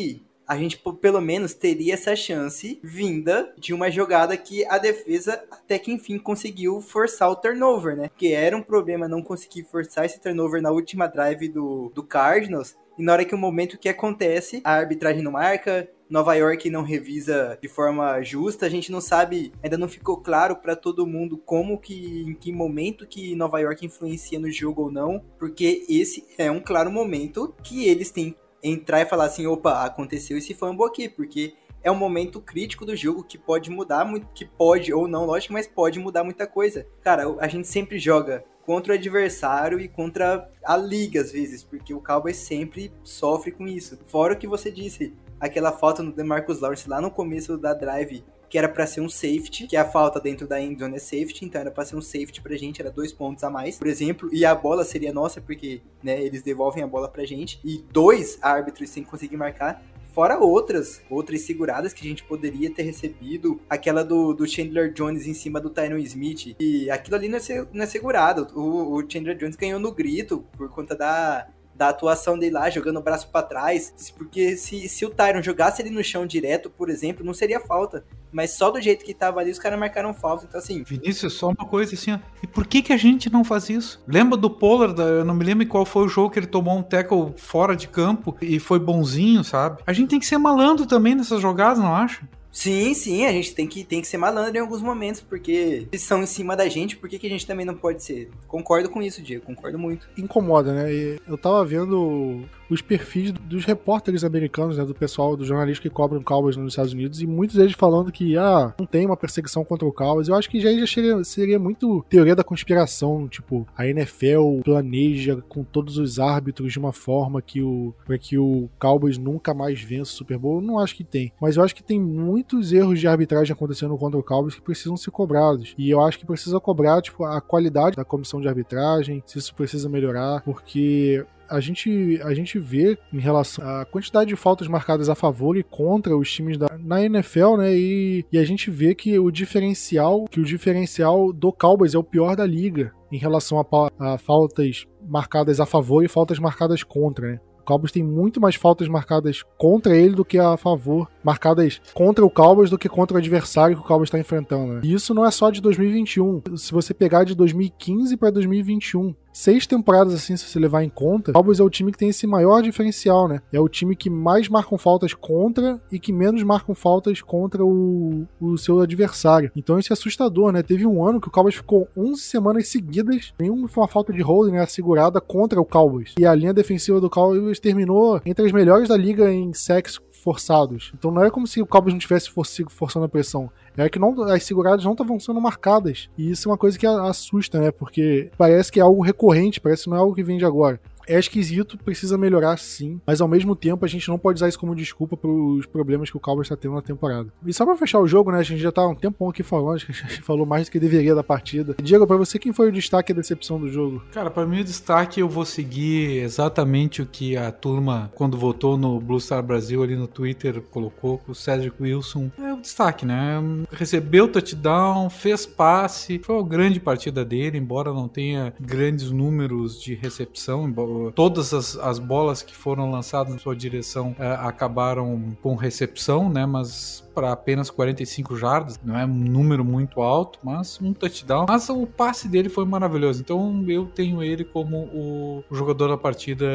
a gente pelo menos teria essa chance vinda de uma jogada que a defesa até que enfim conseguiu forçar o turnover, né? Que era um problema não conseguir forçar esse turnover na última drive do, do Cardinals. E na hora que o momento que acontece, a arbitragem não marca, Nova York não revisa de forma justa, a gente não sabe, ainda não ficou claro para todo mundo como que, em que momento que Nova York influencia no jogo ou não, porque esse é um claro momento que eles têm entrar e falar assim, opa, aconteceu esse fumble aqui, porque é um momento crítico do jogo que pode mudar muito, que pode ou não, lógico, mas pode mudar muita coisa. Cara, a gente sempre joga contra o adversário e contra a liga às vezes, porque o Cowboys sempre sofre com isso. Fora o que você disse, aquela falta no DeMarcus Lawrence lá no começo da drive, que era para ser um safety, que a falta dentro da endzone é safety, então era para ser um safety pra gente, era dois pontos a mais, por exemplo, e a bola seria nossa, porque né, eles devolvem a bola pra gente, e dois árbitros sem conseguir marcar, Fora outras, outras seguradas que a gente poderia ter recebido. Aquela do, do Chandler Jones em cima do Tyron Smith. E aquilo ali não é, não é segurado. O, o Chandler Jones ganhou no grito por conta da, da atuação dele lá, jogando o braço para trás. Porque se, se o Tyron jogasse ele no chão direto, por exemplo, não seria falta. Mas só do jeito que tava ali, os caras marcaram falta. Então, assim. Vinícius, só uma coisa assim, ó. E por que, que a gente não faz isso? Lembra do Pollard? Eu não me lembro qual foi o jogo que ele tomou um tackle fora de campo e foi bonzinho, sabe? A gente tem que ser malandro também nessas jogadas, não acha? Sim, sim, a gente tem que, tem que ser malandro em alguns momentos, porque eles são em cima da gente, por que, que a gente também não pode ser? Concordo com isso, Diego, concordo muito. Incomoda, né? Eu tava vendo os perfis dos repórteres americanos, né, do pessoal, dos jornalistas que cobram Cowboys nos Estados Unidos, e muitos deles falando que, ah, não tem uma perseguição contra o Cowboys. Eu acho que já, já seria, seria muito teoria da conspiração, tipo, a NFL planeja com todos os árbitros de uma forma que o, pra que o Cowboys nunca mais vença o Super Bowl. Eu não acho que tem. Mas eu acho que tem muitos erros de arbitragem acontecendo contra o Cowboys que precisam ser cobrados. E eu acho que precisa cobrar, tipo, a qualidade da comissão de arbitragem, se isso precisa melhorar, porque a gente, a gente vê em relação à quantidade de faltas marcadas a favor e contra os times da, na NFL, né? E, e a gente vê que o diferencial, que o diferencial do Cowboys é o pior da liga em relação a, a faltas marcadas a favor e faltas marcadas contra, né? O Cowboys tem muito mais faltas marcadas contra ele do que a favor, marcadas contra o Cowboys do que contra o adversário que o Cowboys está enfrentando. Né? E isso não é só de 2021. Se você pegar de 2015 para 2021, seis temporadas assim, se você levar em conta, o Cowboys é o time que tem esse maior diferencial, né? É o time que mais marcam faltas contra e que menos marcam faltas contra o, o seu adversário. Então isso é assustador, né? Teve um ano que o Cowboys ficou 11 semanas seguidas, nenhuma foi uma falta de holding né, assegurada contra o Cowboys. E a linha defensiva do Cowboys terminou entre as melhores da liga em sacks forçados. Então não é como se o Cowboys não tivesse forçando a pressão. É que não, as seguradas não estavam sendo marcadas. E isso é uma coisa que assusta, né? Porque parece que é algo recorrente, parece que não é algo que vem de agora é esquisito, precisa melhorar sim, mas ao mesmo tempo a gente não pode usar isso como desculpa para os problemas que o Cowboys está tendo na temporada. E só para fechar o jogo, né, a gente já tá um tempão aqui falando, a gente falou mais do que deveria da partida. Diego, para você, quem foi o destaque e a decepção do jogo? Cara, para mim o destaque eu vou seguir exatamente o que a turma, quando votou no Blue Star Brasil ali no Twitter, colocou, o Cedric Wilson é o destaque, né? Recebeu touchdown, fez passe, foi uma grande partida dele, embora não tenha grandes números de recepção, embora todas as, as bolas que foram lançadas na sua direção é, acabaram com recepção, né? Mas para apenas 45 jardas, não é um número muito alto, mas um touchdown. Mas o passe dele foi maravilhoso, então eu tenho ele como o jogador da partida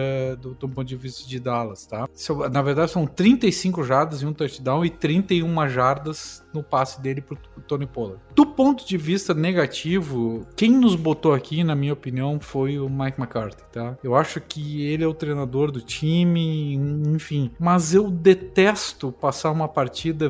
do, do ponto de vista de Dallas, tá? Na verdade, são 35 jardas e um touchdown e 31 jardas no passe dele pro Tony Pollard. Do ponto de vista negativo, quem nos botou aqui, na minha opinião, foi o Mike McCarthy, tá? Eu acho que ele é o treinador do time, enfim. Mas eu detesto passar uma partida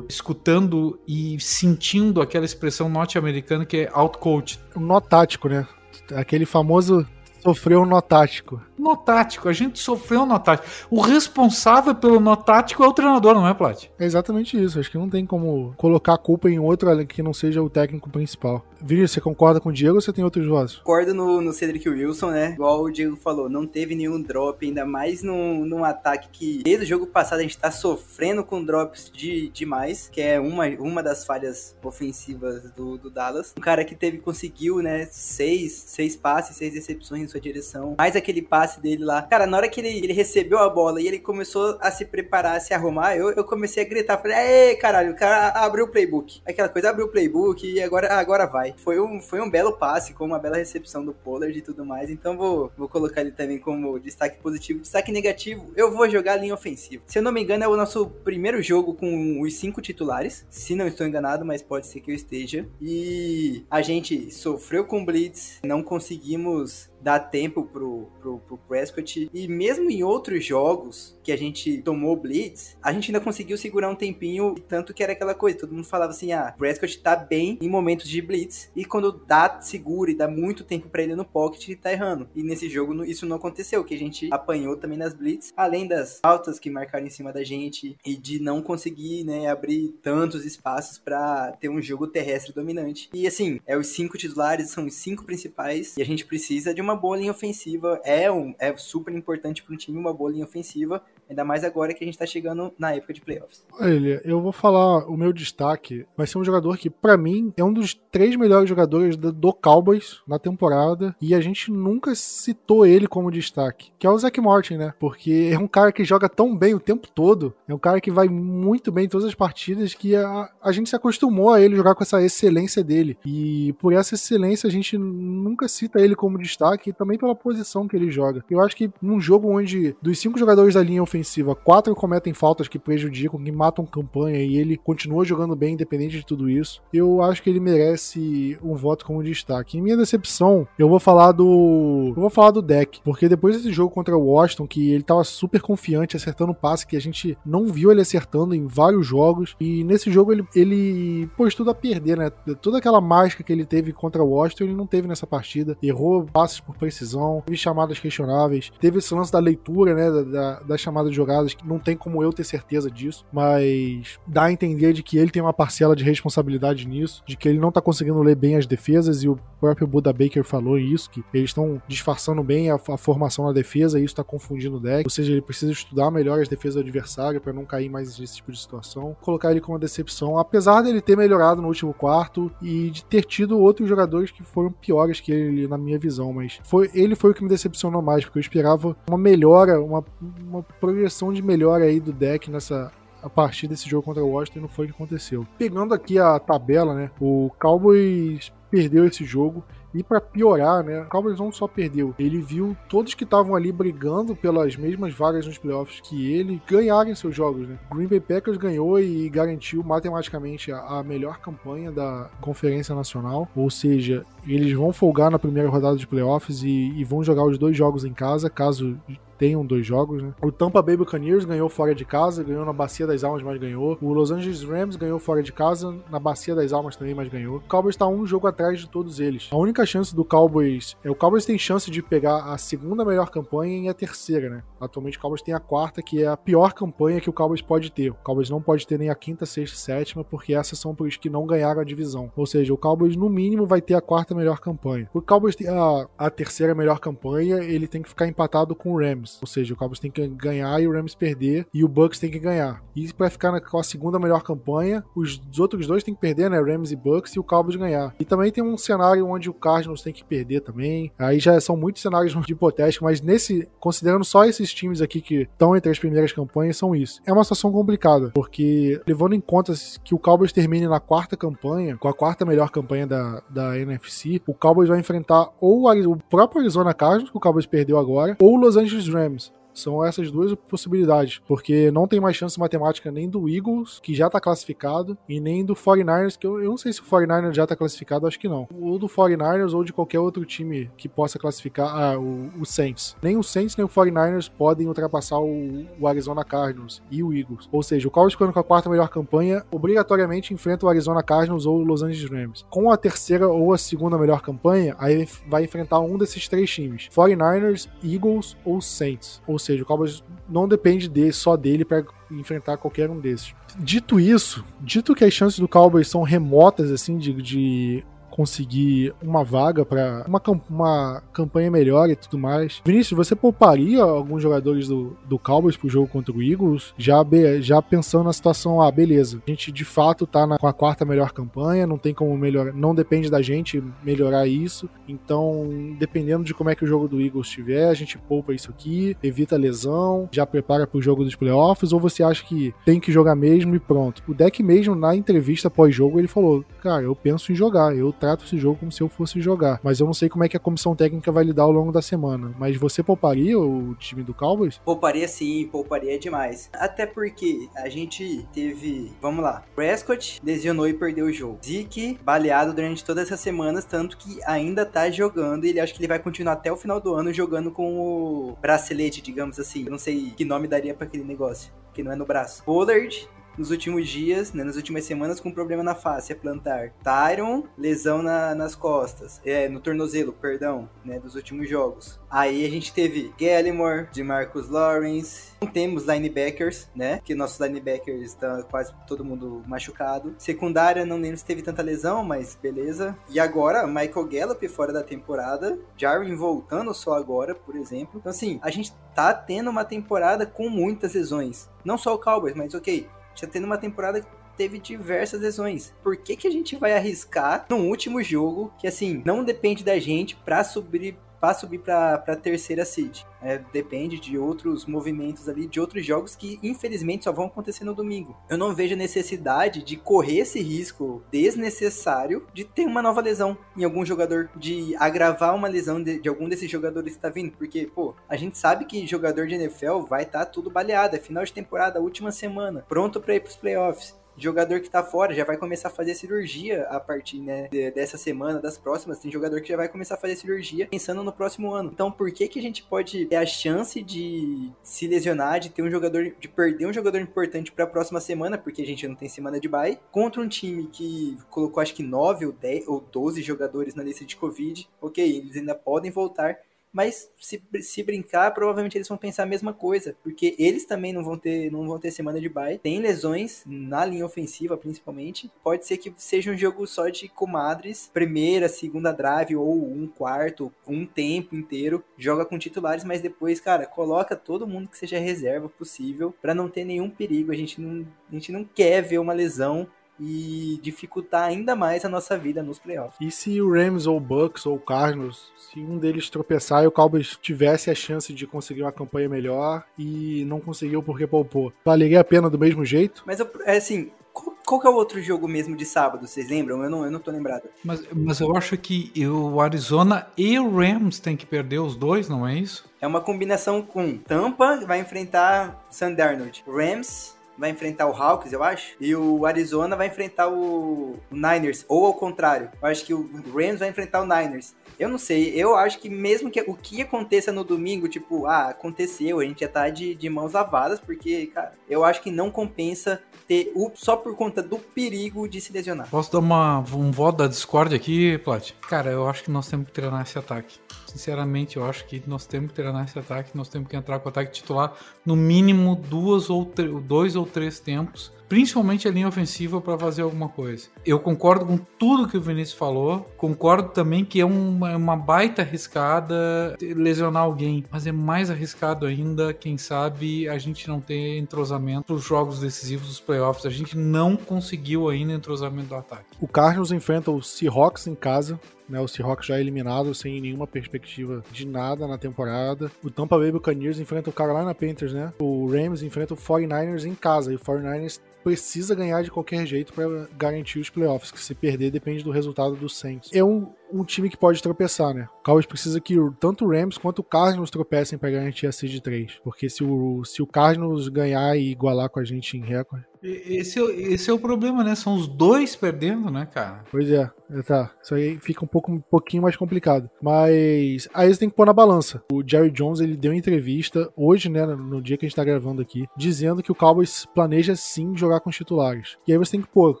escutando e sentindo aquela expressão norte-americana que é outcoach. Um nó tático, né? Aquele famoso sofreu um nó tático. Nó tático, a gente sofreu um nó tático. O responsável pelo nó tático é o treinador, não é, Plat? É exatamente isso. Acho que não tem como colocar a culpa em outro que não seja o técnico principal. Vinícius, você concorda com o Diego ou você tem outros vozes? Concordo no, no Cedric Wilson, né? Igual o Diego falou, não teve nenhum drop, ainda mais num, num ataque que desde o jogo passado a gente tá sofrendo com drops de demais, que é uma, uma das falhas ofensivas do, do Dallas. Um cara que teve, conseguiu, né, seis, seis passes, seis recepções em sua direção, mais aquele passe passe dele lá. Cara, na hora que ele, ele recebeu a bola e ele começou a se preparar, a se arrumar, eu, eu comecei a gritar. Falei, ei, caralho, o cara abriu o playbook. Aquela coisa, abriu o playbook e agora, agora vai. Foi um, foi um belo passe, com uma bela recepção do Pollard e tudo mais. Então vou, vou colocar ele também como destaque positivo. Destaque negativo, eu vou jogar a linha ofensiva. Se eu não me engano, é o nosso primeiro jogo com os cinco titulares. Se não estou enganado, mas pode ser que eu esteja. E a gente sofreu com Blitz, não conseguimos dar tempo pro, pro, pro Prescott. E mesmo em outros jogos que a gente tomou Blitz, a gente ainda conseguiu segurar um tempinho, tanto que era aquela coisa, todo mundo falava assim, ah, Prescott tá bem em momentos de Blitz, e quando dá, segura e dá muito tempo para ele no pocket, ele tá errando. E nesse jogo isso não aconteceu, que a gente apanhou também nas Blitz, além das faltas que marcaram em cima da gente, e de não conseguir, né, abrir tantos espaços para ter um jogo terrestre dominante. E assim, é os cinco titulares, são os cinco principais, e a gente precisa de uma boa linha ofensiva. É, um, é super importante para um time uma boa linha ofensiva. Ainda mais agora que a gente tá chegando na época de playoffs. Olha, eu vou falar o meu destaque. Vai ser um jogador que, para mim, é um dos três melhores jogadores do, Cowboys na temporada. E a gente nunca citou ele como destaque. Que é o Zach Martin, né? Porque é um cara que joga tão bem o tempo todo. É um cara que vai muito bem em todas as partidas. Que a, a gente se acostumou a ele jogar com essa excelência dele. E por essa excelência a gente nunca cita ele como destaque. E também pela posição que ele joga. Eu acho que num jogo onde dos cinco jogadores da linha ofensiva, quatro cometem faltas que prejudicam, que matam campanha e ele continua jogando bem independente de tudo isso. Eu acho que ele merece um voto como destaque. Em minha decepção, eu vou falar do. Eu vou falar do deck, porque depois desse jogo contra o Washington, que ele tava super confiante, acertando passe que a gente não viu ele acertando em vários jogos, e nesse jogo ele, ele pôs tudo a perder, né? Toda aquela mágica que ele teve contra o Washington, ele não teve nessa partida. Errou passes por precisão, teve chamadas questionáveis, teve esse lance da leitura, né? Da, da, da chamada de jogadas que não tem como eu ter certeza disso, mas dá a entender de que ele tem uma parcela de responsabilidade nisso, de que ele não tá conseguindo ler bem as defesas e o próprio Buda Baker falou isso, que eles estão disfarçando bem a, a, formação na defesa e isso tá confundindo o deck, ou seja, ele precisa estudar melhor as defesas do adversário para não cair mais nesse tipo de situação. Colocar ele como uma decepção, apesar dele ter melhorado no último quarto e de ter tido outros jogadores que foram piores que ele na minha visão, mas foi ele foi o que me decepcionou mais, porque eu esperava uma melhora, uma, uma projeção de melhora aí do deck nessa a partir desse jogo contra o Washington não foi o que aconteceu. Pegando aqui a tabela, né? O Cowboys perdeu esse jogo e para piorar, né, o Cowboys não só perdeu, ele viu todos que estavam ali brigando pelas mesmas vagas nos playoffs que ele ganharem seus jogos, né? Green Bay Packers ganhou e garantiu matematicamente a, a melhor campanha da Conferência Nacional, ou seja, eles vão folgar na primeira rodada de playoffs e, e vão jogar os dois jogos em casa, caso tenham dois jogos, né? O Tampa Bay Buccaneers ganhou fora de casa, ganhou na Bacia das Almas, mas ganhou. O Los Angeles Rams ganhou fora de casa, na Bacia das Almas também, mas ganhou. O Cowboys está um jogo atrás de todos eles. A única chance do Cowboys é o Cowboys tem chance de pegar a segunda melhor campanha e a terceira, né? Atualmente o Cowboys tem a quarta, que é a pior campanha que o Cowboys pode ter. O Cowboys não pode ter nem a quinta, sexta sétima, porque essas são os que não ganharam a divisão. Ou seja, o Cowboys no mínimo vai ter a quarta melhor campanha. O Cowboys tem a, a terceira melhor campanha, ele tem que ficar empatado com o Rams Rams. Ou seja, o Cowboys tem que ganhar e o Rams perder, e o Bucks tem que ganhar. E para ficar na, com a segunda melhor campanha, os, os outros dois tem que perder, né? Rams e Bucks, e o Cowboys ganhar. E também tem um cenário onde o Cardinals tem que perder também. Aí já são muitos cenários de hipotético, mas nesse, considerando só esses times aqui que estão entre as primeiras campanhas, são isso. É uma situação complicada, porque levando em conta que o Cowboys termine na quarta campanha, com a quarta melhor campanha da, da NFC, o Cowboys vai enfrentar ou o próprio Arizona Cardinals, que o Cowboys perdeu agora, ou o Los Angeles Rams. São essas duas possibilidades, porque não tem mais chance matemática nem do Eagles, que já tá classificado, e nem do 49ers, que eu, eu não sei se o 49ers já tá classificado, acho que não. Ou do 49ers ou de qualquer outro time que possa classificar ah, o, o Saints. Nem o Saints nem o 49ers podem ultrapassar o, o Arizona Cardinals e o Eagles. Ou seja, o Cowboys ficando com a quarta melhor campanha, obrigatoriamente enfrenta o Arizona Cardinals ou o Los Angeles Rams. Com a terceira ou a segunda melhor campanha, aí vai enfrentar um desses três times: 49ers, Eagles ou Saints. Ou seja, o Cowboys não depende de, só dele para enfrentar qualquer um desses. Dito isso, dito que as chances do Cowboys são remotas assim de, de conseguir uma vaga para uma, uma campanha melhor e tudo mais. Vinícius, você pouparia alguns jogadores do, do Cowboys pro jogo contra o Eagles? Já, já pensando na situação, ah, beleza, a gente de fato tá na, com a quarta melhor campanha, não tem como melhorar, não depende da gente melhorar isso, então dependendo de como é que o jogo do Eagles estiver, a gente poupa isso aqui, evita lesão, já prepara pro jogo dos playoffs, ou você acha que tem que jogar mesmo e pronto? O deck mesmo, na entrevista pós-jogo, ele falou, cara, eu penso em jogar, eu trato esse jogo como se eu fosse jogar. Mas eu não sei como é que a comissão técnica vai lidar ao longo da semana. Mas você pouparia o time do Cowboys? Pouparia sim, pouparia demais. Até porque a gente teve, vamos lá, Prescott lesionou e perdeu o jogo. Zeke baleado durante todas essas semanas, tanto que ainda tá jogando e ele acha que ele vai continuar até o final do ano jogando com o bracelete, digamos assim. Eu não sei que nome daria para aquele negócio, que não é no braço. Pollard nos últimos dias, né, nas últimas semanas, com problema na face, a plantar. Tyron, lesão na, nas costas, é, no tornozelo, perdão, né, dos últimos jogos. Aí a gente teve Gallimore, de Marcus Lawrence, não temos linebackers, né, que nossos linebackers estão quase todo mundo machucado. Secundária, não lembro se teve tanta lesão, mas beleza. E agora, Michael Gallup fora da temporada, Jarwin voltando só agora, por exemplo. Então assim, a gente tá tendo uma temporada com muitas lesões. Não só o Cowboys, mas ok, já tendo uma temporada que teve diversas lesões. Por que, que a gente vai arriscar num último jogo que, assim, não depende da gente pra subir para subir para a terceira seed. É, depende de outros movimentos ali, de outros jogos que infelizmente só vão acontecer no domingo. Eu não vejo necessidade de correr esse risco desnecessário de ter uma nova lesão em algum jogador, de agravar uma lesão de, de algum desses jogadores que está vindo, porque, pô, a gente sabe que jogador de NFL vai estar tá tudo baleado, é final de temporada, última semana, pronto para ir para os playoffs jogador que tá fora já vai começar a fazer cirurgia a partir, né, dessa semana, das próximas. Tem jogador que já vai começar a fazer cirurgia pensando no próximo ano. Então, por que que a gente pode ter a chance de se lesionar, de ter um jogador, de perder um jogador importante para a próxima semana, porque a gente não tem semana de bye, contra um time que colocou acho que 9 ou 10 ou 12 jogadores na lista de Covid. OK, eles ainda podem voltar mas se, se brincar, provavelmente eles vão pensar a mesma coisa, porque eles também não vão ter, não vão ter semana de bye. Tem lesões na linha ofensiva, principalmente. Pode ser que seja um jogo só de comadres, primeira, segunda drive ou um quarto, um tempo inteiro, joga com titulares, mas depois, cara, coloca todo mundo que seja reserva possível para não ter nenhum perigo. A gente não, a gente não quer ver uma lesão e dificultar ainda mais a nossa vida nos playoffs. E se o Rams ou o Bucks ou o Cardinals, se um deles tropeçar e o Cowboys tivesse a chance de conseguir uma campanha melhor e não conseguiu porque poupou, valeria a pena do mesmo jeito? Mas é assim, qual, qual que é o outro jogo mesmo de sábado? Vocês lembram? Eu não, eu não tô lembrado. Mas, mas eu acho que o Arizona e o Rams tem que perder os dois, não é isso? É uma combinação com Tampa, vai enfrentar Sam Darnold. Rams vai enfrentar o Hawks, eu acho, e o Arizona vai enfrentar o, o Niners, ou ao contrário. Eu acho que o Rams vai enfrentar o Niners. Eu não sei, eu acho que mesmo que o que aconteça no domingo, tipo, ah, aconteceu, a gente já tá de, de mãos lavadas, porque, cara, eu acho que não compensa ter o, só por conta do perigo de se lesionar. Posso dar uma, um voto da Discord aqui, Plat? Cara, eu acho que nós temos que treinar esse ataque. Sinceramente, eu acho que nós temos que treinar esse ataque, nós temos que entrar com o ataque titular no mínimo duas ou dois ou três tempos principalmente a linha ofensiva, para fazer alguma coisa. Eu concordo com tudo que o Vinícius falou, concordo também que é uma, uma baita arriscada lesionar alguém, mas é mais arriscado ainda, quem sabe, a gente não ter entrosamento nos jogos decisivos dos playoffs. A gente não conseguiu ainda entrosamento do ataque. O Cardinals enfrenta o Seahawks em casa, né, o Seahawks já é eliminado sem nenhuma perspectiva de nada na temporada. O Tampa Bay Buccaneers enfrenta o Carolina Panthers, né? O Rams enfrenta o 49ers em casa e o 49ers precisa ganhar de qualquer jeito para garantir os playoffs, que se perder depende do resultado do Saints. É um, um time que pode tropeçar, né? O Cowboys precisa que tanto o Rams quanto o Cardinals tropecem para garantir a seed 3, porque se o, se o Cardinals ganhar e igualar com a gente em recorde, esse, esse é o problema, né? São os dois perdendo, né, cara? Pois é, tá. Isso aí fica um, pouco, um pouquinho mais complicado. Mas aí você tem que pôr na balança. O Jerry Jones, ele deu uma entrevista hoje, né, no dia que a gente tá gravando aqui, dizendo que o Cowboys planeja sim jogar com os titulares. E aí você tem que pôr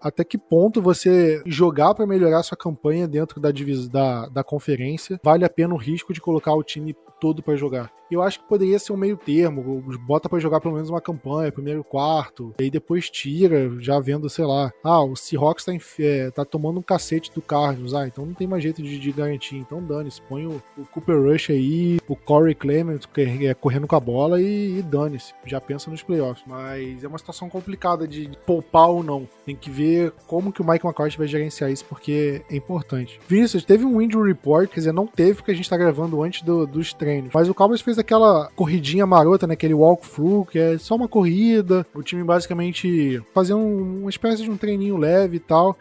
até que ponto você jogar para melhorar sua campanha dentro da, da, da conferência vale a pena o risco de colocar o time todo para jogar. Eu acho que poderia ser um meio termo, bota para jogar pelo menos uma campanha, primeiro quarto, e aí depois tira, já vendo, sei lá, ah, o Seahawks tá, é, tá tomando um cacete do Cardinals, ah, então não tem mais jeito de, de garantir, então dane-se, põe o, o, Cooper Rush aí, o Corey Clement é, correndo com a bola e, e dane-se, já pensa nos playoffs, mas é uma situação complicada de, de poupar ou não, tem que ver como que o Mike McCarthy vai gerenciar isso, porque é importante. Vinícius, teve um injury report, quer dizer, não teve porque a gente tá gravando antes do, dos treinos, treinos. Mas o Cowboys fez aquela corridinha marota, né? Aquele walkthrough, que é só uma corrida. O time basicamente fazia um, uma espécie de um treininho leve e tal.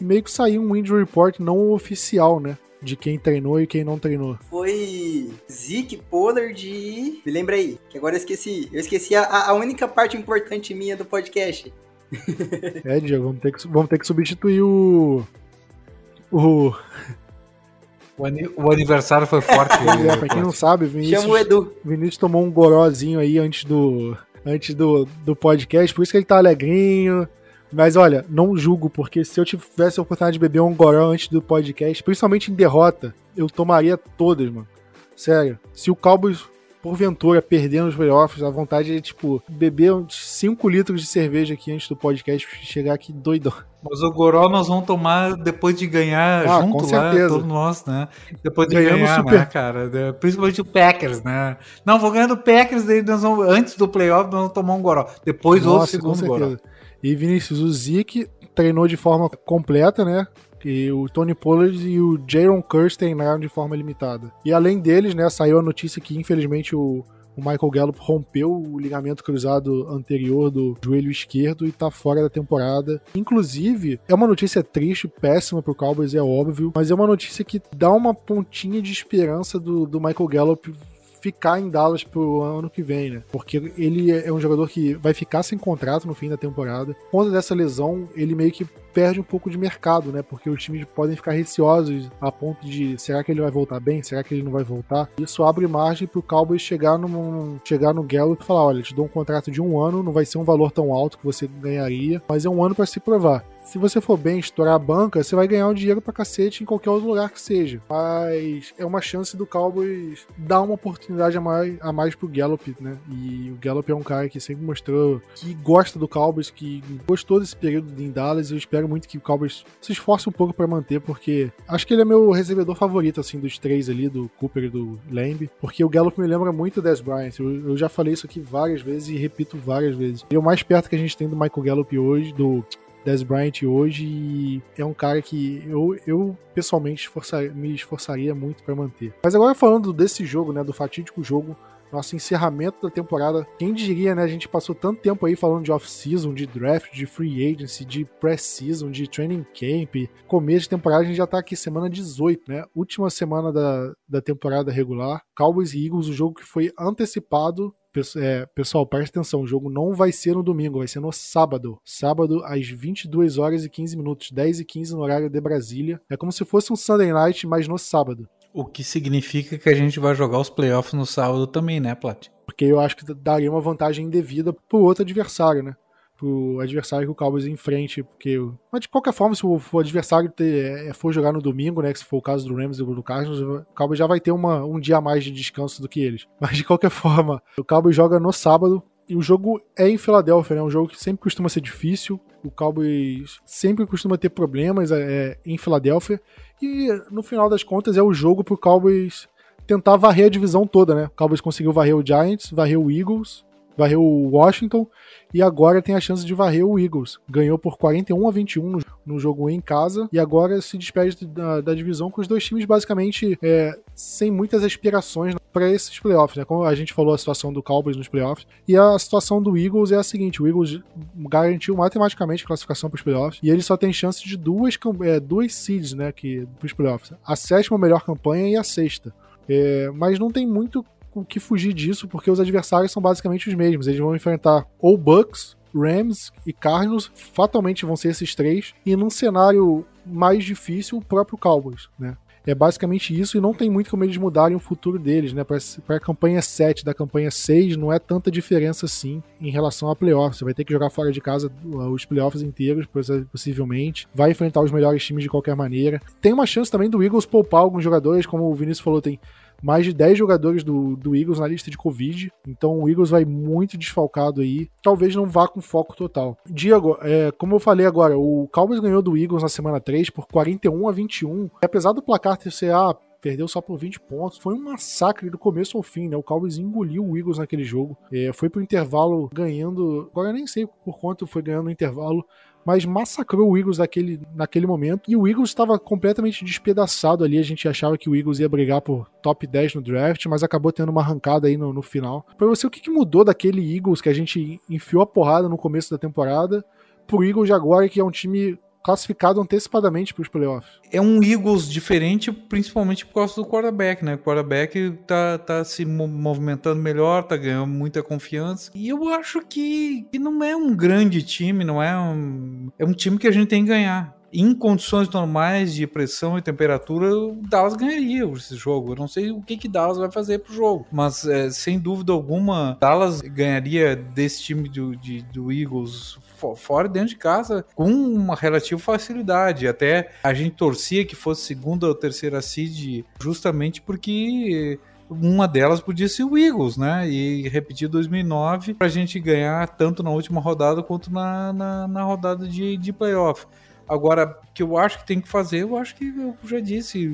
E meio que saiu um injury report não oficial, né? de quem treinou e quem não treinou. Foi Zeke Pollard e... Me lembra aí, que agora eu esqueci. Eu esqueci a, a única parte importante minha do podcast. é, Diego, vamos ter que, vamos ter que substituir o... O... O, aniversário foi forte. é, pra quem não sabe, Vinícius, Chama o Edu. Vinícius tomou um gorozinho aí antes do, antes do, do podcast, por isso que ele tá alegrinho. Mas olha, não julgo, porque se eu tivesse a oportunidade de beber um goró antes do podcast, principalmente em derrota, eu tomaria todas, mano. Sério. Se o Cowboys porventura, perdendo os playoffs, a vontade é, tipo, beber uns 5 litros de cerveja aqui antes do podcast chegar aqui doidão. Mas o Goró nós vamos tomar depois de ganhar ah, junto lá, todos nós, né? Depois de Ganhamos ganhar, super... né, cara? Principalmente o Packers, né? Não, vou ganhar do Packers, daí nós vamos, antes do playoff, nós vamos tomar um Goró. Depois Nossa, o segundo Goró. E Vinícius, o Zeke treinou de forma completa, né? E o Tony Pollard e o Jaron Curse treinaram de forma limitada. E além deles, né, saiu a notícia que infelizmente o, o Michael Gallup rompeu o ligamento cruzado anterior do joelho esquerdo e tá fora da temporada. Inclusive, é uma notícia triste, péssima pro Cowboys, é óbvio, mas é uma notícia que dá uma pontinha de esperança do, do Michael Gallup ficar em Dallas pro ano que vem, né? Porque ele é um jogador que vai ficar sem contrato no fim da temporada. Por conta dessa lesão, ele meio que perde um pouco de mercado, né? Porque os times podem ficar receosos a ponto de será que ele vai voltar bem? Será que ele não vai voltar? Isso abre margem pro Cowboys chegar no chegar no Gallup e falar, olha, te dou um contrato de um ano, não vai ser um valor tão alto que você ganharia, mas é um ano para se provar se você for bem estourar a banca, você vai ganhar um dinheiro pra cacete em qualquer outro lugar que seja. Mas é uma chance do Cowboys dar uma oportunidade a mais, a mais pro Gallup, né? E o Gallup é um cara que sempre mostrou que gosta do Cowboys, que gostou desse período em Dallas. Eu espero muito que o Cowboys se esforce um pouco para manter, porque acho que ele é meu recebedor favorito, assim, dos três ali, do Cooper e do Lamb. Porque o Gallup me lembra muito do Des Bryant. Eu, eu já falei isso aqui várias vezes e repito várias vezes. Ele é o mais perto que a gente tem do Michael Gallup hoje, do Des Bryant hoje é um cara que eu, eu pessoalmente me esforçaria muito para manter. Mas agora falando desse jogo, né, do fatídico jogo, nosso encerramento da temporada. Quem diria, né? A gente passou tanto tempo aí falando de off-season, de draft, de free agency, de pré-season, de training camp. Começo de temporada, a gente já tá aqui semana 18, né? Última semana da, da temporada regular. Cowboys e Eagles, o jogo que foi antecipado é, pessoal, preste atenção, o jogo não vai ser no domingo, vai ser no sábado. Sábado, às 22 horas e 15 minutos, 10 e 15 no horário de Brasília. É como se fosse um Sunday Night, mas no sábado. O que significa que a gente vai jogar os playoffs no sábado também, né, Plat? Porque eu acho que daria uma vantagem indevida pro outro adversário, né? Pro adversário que o Cowboys enfrente, porque mas de qualquer forma, se o, adversário ter, é, for jogar no domingo, né, que se for o caso do Rams e do Cardinals, o Cowboys já vai ter uma, um dia a mais de descanso do que eles. Mas de qualquer forma, o Cowboys joga no sábado e o jogo é em Filadélfia, né? É um jogo que sempre costuma ser difícil. O Cowboys sempre costuma ter problemas é, em Filadélfia. E no final das contas é o jogo pro Cowboys tentar varrer a divisão toda, né? O Cowboys conseguiu varrer o Giants, varrer o Eagles, varreu o Washington e agora tem a chance de varrer o Eagles. Ganhou por 41 a 21 no, jogo em casa e agora se despede da, da divisão com os dois times basicamente é, sem muitas aspirações para esses playoffs, né? Como a gente falou a situação do Cowboys nos playoffs e a situação do Eagles é a seguinte: o Eagles garantiu matematicamente a classificação para os playoffs e ele só tem chance de duas, é, duas seeds, né? Para os playoffs, a sétima melhor campanha e a sexta. É, mas não tem muito o que fugir disso, porque os adversários são basicamente os mesmos. Eles vão enfrentar ou Bucks, Rams e Cardinals, fatalmente vão ser esses três, e num cenário mais difícil, o próprio Cowboys, né? É basicamente isso, e não tem muito como eles mudarem o futuro deles, né? Para a campanha 7 da campanha 6, não é tanta diferença assim em relação a playoffs. Você vai ter que jogar fora de casa uh, os playoffs inteiros, possivelmente. Vai enfrentar os melhores times de qualquer maneira. Tem uma chance também do Eagles poupar alguns jogadores, como o Vinícius falou, tem mais de 10 jogadores do, do Eagles na lista de Covid. Então o Eagles vai muito desfalcado aí. Talvez não vá com foco total. Diego, é, como eu falei agora, o Cowboys ganhou do Eagles na semana 3 por 41 a 21. Apesar do placar ter sido ah, perdeu só por 20 pontos. Foi um massacre do começo ao fim, né? O Cowboys engoliu o Eagles naquele jogo. É, foi pro intervalo ganhando. Agora eu nem sei por quanto foi ganhando no intervalo, mas massacrou o Eagles naquele, naquele momento. E o Eagles estava completamente despedaçado ali. A gente achava que o Eagles ia brigar por top 10 no draft, mas acabou tendo uma arrancada aí no, no final. Para você, o que, que mudou daquele Eagles que a gente enfiou a porrada no começo da temporada pro Eagles agora, que é um time classificado antecipadamente para os playoffs. É um Eagles diferente, principalmente por causa do quarterback, né? O quarterback tá, tá se movimentando melhor, tá ganhando muita confiança. E eu acho que, que não é um grande time, não é um. É um time que a gente tem que ganhar em condições normais de pressão e temperatura, o Dallas ganharia esse jogo. Eu não sei o que que Dallas vai fazer pro jogo, mas é, sem dúvida alguma, Dallas ganharia desse time do, de, do Eagles fora dentro de casa com uma relativa facilidade. Até a gente torcia que fosse segunda ou terceira seed justamente porque uma delas podia ser o Eagles, né? E repetir 2009 para a gente ganhar tanto na última rodada quanto na, na, na rodada de, de playoff. Agora, que eu acho que tem que fazer, eu acho que eu já disse,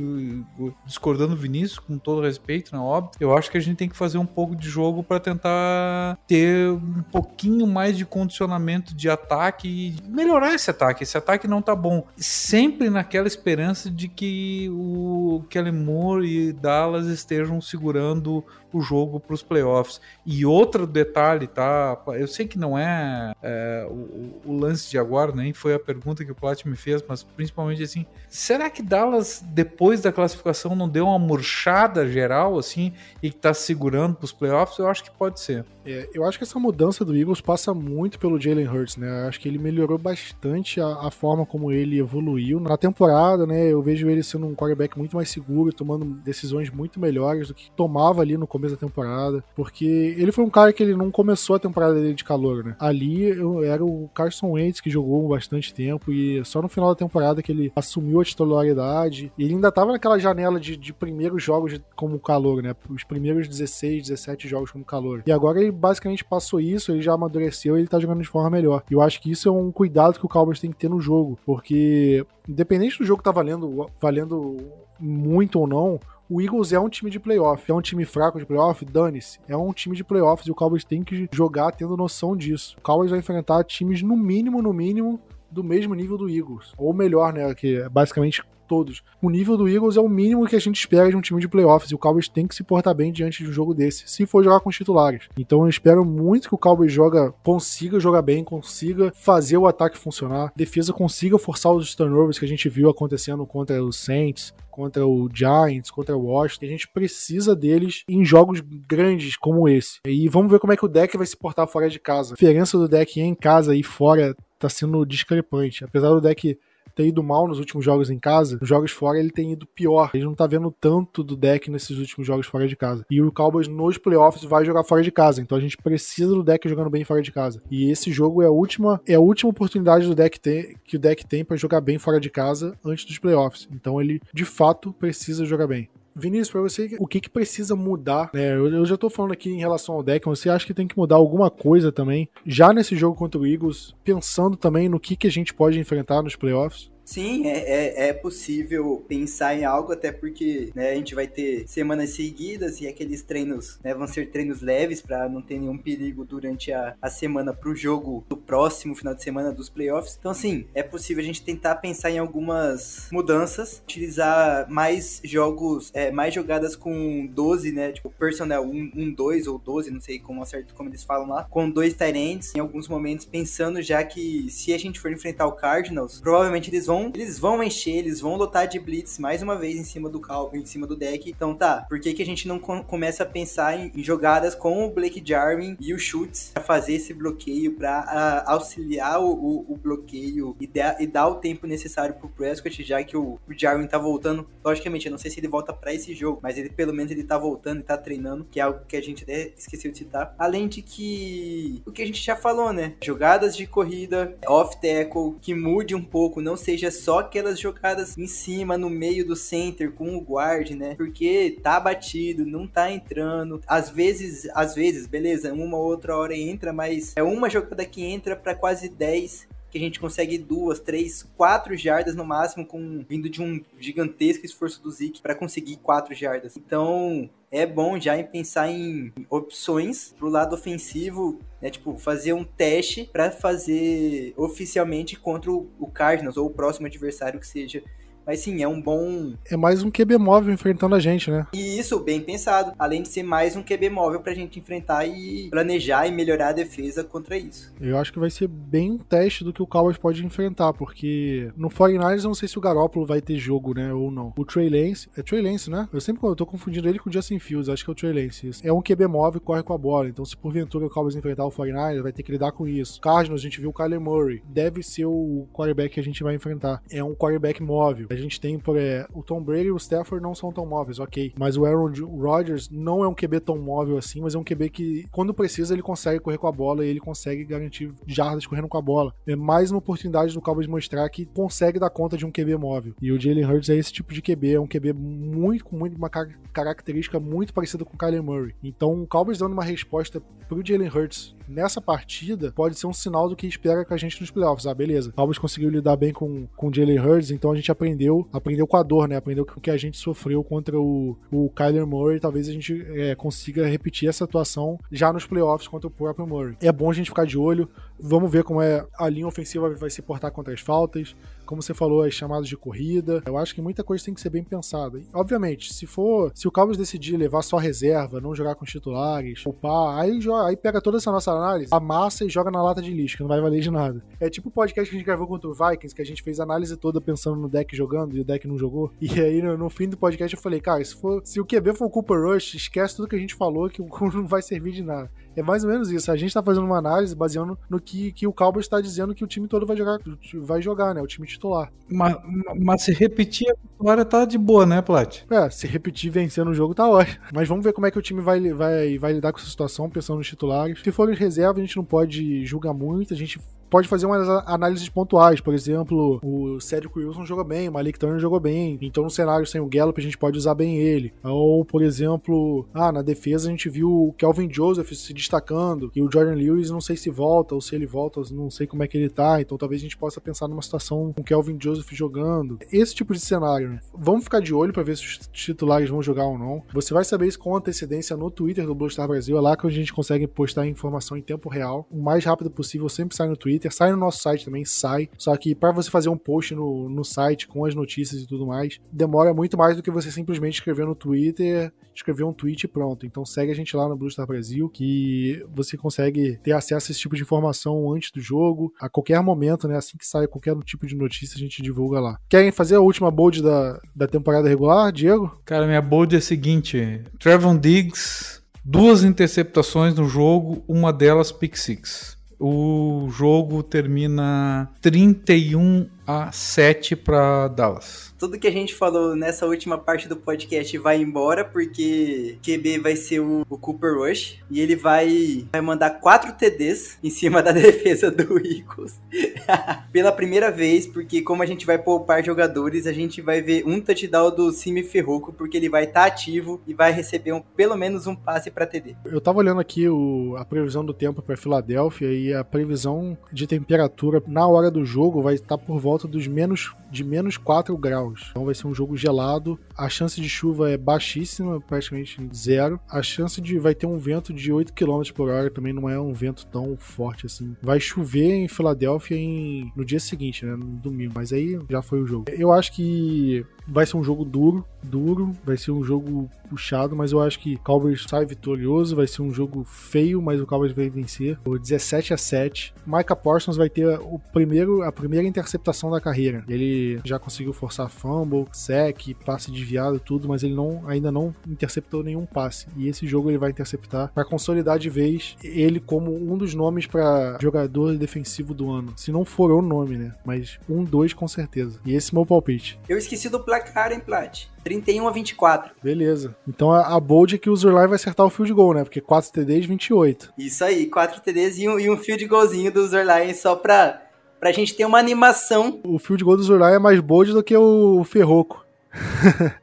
discordando do Vinícius, com todo respeito, né? Óbvio, eu acho que a gente tem que fazer um pouco de jogo para tentar ter um pouquinho mais de condicionamento de ataque e melhorar esse ataque. Esse ataque não tá bom. Sempre naquela esperança de que o Kellen Moore e Dallas estejam segurando o jogo para os playoffs. E outro detalhe, tá? Eu sei que não é, é o, o, lance de agora, nem foi a pergunta que o Plat me fez, mas principalmente assim, será que Dallas depois da classificação não deu uma murchada geral assim e que está segurando para os playoffs? Eu acho que pode ser. É, eu acho que essa mudança do Eagles passa muito pelo Jalen Hurts, né? Acho que ele melhorou bastante a, a, forma como ele evoluiu na temporada, né? Eu vejo ele sendo um quarterback muito mais seguro, tomando decisões muito melhores do que tomava ali no começo da temporada, porque ele foi um cara que ele não começou a temporada dele de calor, né? Ali eu, era o Carson Wentz que jogou bastante tempo e só no final da temporada que ele assumiu a titularidade. E ele ainda tava naquela janela de, de primeiros jogos como calor, né? Os primeiros 16, 17 jogos como calor. E agora ele basicamente passou isso, ele já amadureceu e ele tá jogando de forma melhor. E eu acho que isso é um cuidado que o Cowboys tem que ter no jogo, porque independente do jogo tá valendo, valendo muito ou não, o Eagles é um time de playoff. É um time fraco de playoff? Dane-se. É um time de playoffs e o Cowboys tem que jogar tendo noção disso. O Cowboys vai enfrentar times no mínimo, no mínimo, do mesmo nível do Eagles. Ou melhor, né? Que é basicamente todos. O nível do Eagles é o mínimo que a gente espera de um time de playoffs e o Cowboys tem que se portar bem diante de um jogo desse, se for jogar com os titulares. Então eu espero muito que o Cowboys joga, consiga jogar bem, consiga fazer o ataque funcionar, defesa consiga forçar os turnovers que a gente viu acontecendo contra os Saints, contra o Giants, contra o Washington. A gente precisa deles em jogos grandes como esse. E vamos ver como é que o deck vai se portar fora de casa. A diferença do deck em casa e fora tá sendo discrepante. Apesar do deck ter ido mal nos últimos jogos em casa, nos jogos fora ele tem ido pior. Ele não tá vendo tanto do deck nesses últimos jogos fora de casa. E o Cowboys nos playoffs vai jogar fora de casa, então a gente precisa do deck jogando bem fora de casa. E esse jogo é a última, é a última oportunidade do deck ter, que o deck tem para jogar bem fora de casa antes dos playoffs. Então ele de fato precisa jogar bem. Vinícius, pra você, o que, que precisa mudar? Né? Eu, eu, já tô falando aqui em relação ao deck, você acha que tem que mudar alguma coisa também, já nesse jogo contra o Eagles, pensando também no que, que a gente pode enfrentar nos playoffs? Sim, é, é, é, possível pensar em algo, até porque né, a gente vai ter semanas seguidas e aqueles treinos né, vão ser treinos leves para não ter nenhum perigo durante a, a semana para o jogo do próximo final de semana dos playoffs. Então, sim, é possível a gente tentar pensar em algumas mudanças, utilizar mais jogos, é, mais jogadas com 12, né? Tipo, personnel 1, 1 2 ou 12, não sei como acerto como eles falam lá, com dois ends, em alguns momentos, pensando já que se a gente for enfrentar o Cardinals, provavelmente eles vão vão, eles vão encher, eles vão lotar de blitz mais uma vez em cima do cal, em cima do deck. Então tá, por que, que a gente não com, começa a pensar em, em, jogadas com o Blake Jarwin e o Schultz para fazer esse bloqueio, para auxiliar o, o, o bloqueio e, de, e, dar o tempo necessário pro Prescott, já que o, o Jarwin tá voltando. Logicamente, eu não sei se ele volta para esse jogo, mas ele pelo menos ele tá voltando e tá treinando, que é algo que a gente até esqueceu de citar. Além de que o que a gente já falou, né? Jogadas de corrida, off tackle, que mude um pouco, não seja seja só aquelas jogadas em cima, no meio do center, com o guard, né? Porque tá batido, não tá entrando. Às vezes, às vezes, beleza, uma ou outra hora entra, mas é uma jogada que entra para quase 10 que a gente consegue duas, três, quatro jardas no máximo, com vindo de um gigantesco esforço do Zeke para conseguir quatro jardas. Então, é bom já em pensar em opções pro lado ofensivo, né? Tipo, fazer um teste para fazer oficialmente contra o Cardinals ou o próximo adversário que seja mas sim, é um bom. É mais um QB móvel enfrentando a gente, né? E isso, bem pensado. Além de ser mais um QB móvel pra gente enfrentar e planejar e melhorar a defesa contra isso. Eu acho que vai ser bem um teste do que o Cowboys pode enfrentar, porque no 49ers eu não sei se o Garoppolo vai ter jogo, né? Ou não. O Trey Lance. É Trey Lance, né? Eu sempre eu tô confundindo ele com o Justin Fields. Acho que é o Trey Lance. Isso. É um QB móvel e corre com a bola. Então, se porventura o Cowboys enfrentar o 49ers, vai ter que lidar com isso. Cardinals, a gente viu o Kyler Murray. Deve ser o quarterback que a gente vai enfrentar. É um quarterback móvel. A gente tem por é, o Tom Brady e o Stafford não são tão móveis, ok. Mas o Aaron Rodgers não é um QB tão móvel assim, mas é um QB que, quando precisa, ele consegue correr com a bola e ele consegue garantir jardas correndo com a bola. É mais uma oportunidade do Cowboys mostrar que consegue dar conta de um QB móvel. E o Jalen Hurts é esse tipo de QB, é um QB muito com muito, uma característica muito parecida com o Kyler Murray. Então, o Cowboys dando uma resposta pro Jalen Hurts nessa partida pode ser um sinal do que espera com a gente nos playoffs. Ah, beleza. Cowboys conseguiu lidar bem com, com o Jalen Hurts, então a gente aprendeu, aprendeu com a dor, né? Aprendeu com o que a gente sofreu contra o, o Kyler Murray. Talvez a gente é, consiga repetir essa atuação já nos playoffs contra o próprio Murray. É bom a gente ficar de olho. Vamos ver como é a linha ofensiva vai se portar contra as faltas como você falou, as chamadas de corrida. Eu acho que muita coisa tem que ser bem pensada. E, obviamente, se for, se o Cowboys decidir levar só reserva, não jogar com os titulares, poupar, aí, aí pega toda essa nossa análise, amassa e joga na lata de lixo, que não vai valer de nada. É tipo o podcast que a gente gravou contra o Vikings, que a gente fez a análise toda pensando no deck jogando e o deck não jogou. E aí, no, no fim do podcast, eu falei, cara, se, for, se o QB for o Cooper Rush, esquece tudo que a gente falou, que não vai servir de nada. É mais ou menos isso. A gente tá fazendo uma análise baseando no que, que o Cowboys está dizendo que o time todo vai jogar, vai jogar, né? O time titular. Mas, mas se repetir a vitória tá de boa, né, Plat? É, se repetir vencendo o jogo tá ótimo. Mas vamos ver como é que o time vai, vai, vai lidar com essa situação, pensando nos titulares. Se for em reserva, a gente não pode julgar muito. A gente pode fazer umas análises pontuais. Por exemplo, o Cedric Wilson jogou bem, o Malik Turner jogou bem. Então, no cenário sem o Gallup, a gente pode usar bem ele. Ou, por exemplo, ah, na defesa a gente viu o Kelvin Joseph se destacando e o Jordan Lewis não sei se volta ou se ele volta, não sei como é que ele tá. Então, talvez a gente possa pensar numa situação com o Kelvin Joseph jogando. Esse tipo de cenário, né? Vamos ficar de olho para ver se os titulares vão jogar ou não. Você vai saber isso com antecedência no Twitter do Blue Star Brasil. É lá que a gente consegue postar informação em tempo real. O mais rápido possível, sempre sai no Twitter. Twitter, sai no nosso site também, sai. Só que para você fazer um post no, no site com as notícias e tudo mais, demora muito mais do que você simplesmente escrever no Twitter, escrever um tweet e pronto. Então segue a gente lá no Blue Star Brasil, que você consegue ter acesso a esse tipo de informação antes do jogo, a qualquer momento, né? Assim que sai qualquer tipo de notícia, a gente divulga lá. Querem fazer a última bold da, da temporada regular, Diego? Cara, minha bold é a seguinte: Trevon Diggs, duas interceptações no jogo, uma delas pick six. O jogo termina 31 a 7 para Dallas tudo que a gente falou nessa última parte do podcast vai embora, porque QB vai ser o, o, Cooper Rush. E ele vai, vai mandar quatro TDs em cima da defesa do Eagles. Pela primeira vez, porque como a gente vai poupar jogadores, a gente vai ver um touchdown do Simi Ferroco, porque ele vai estar tá ativo e vai receber um, pelo menos um passe para TD. Eu tava olhando aqui o, a previsão do tempo para Filadélfia e a previsão de temperatura na hora do jogo vai estar por volta dos menos de menos 4 graus. Então vai ser um jogo gelado. A chance de chuva é baixíssima, praticamente zero. A chance de vai ter um vento de 8 km por hora também não é um vento tão forte assim. Vai chover em Filadélfia em, no dia seguinte, né, no domingo, mas aí já foi o jogo. Eu acho que vai ser um jogo duro, duro, vai ser um jogo puxado, mas eu acho que o Cowboys sai vitorioso, vai ser um jogo feio, mas o Cowboys vai vencer. O 17 a 7. Micah Parsons vai ter o primeiro, a primeira interceptação da carreira. Ele já conseguiu forçar fumble, sec, passe desviado, tudo, mas ele não, ainda não interceptou nenhum passe. E esse jogo ele vai interceptar para consolidar de vez ele como um dos nomes para jogador defensivo do ano. Se não for o nome, né? Mas um, dois com certeza. E esse é o meu palpite. Eu esqueci do placar, hein, Plat? 31 a 24. Beleza. Então a, a bold é que o Zurline vai acertar o field goal, né? Porque 4 TDs, 28. Isso aí, 4 TDs e um, e um field goalzinho do Zurline só pra, pra gente ter uma animação. O field goal do Zurline é mais bold do que o Ferroco.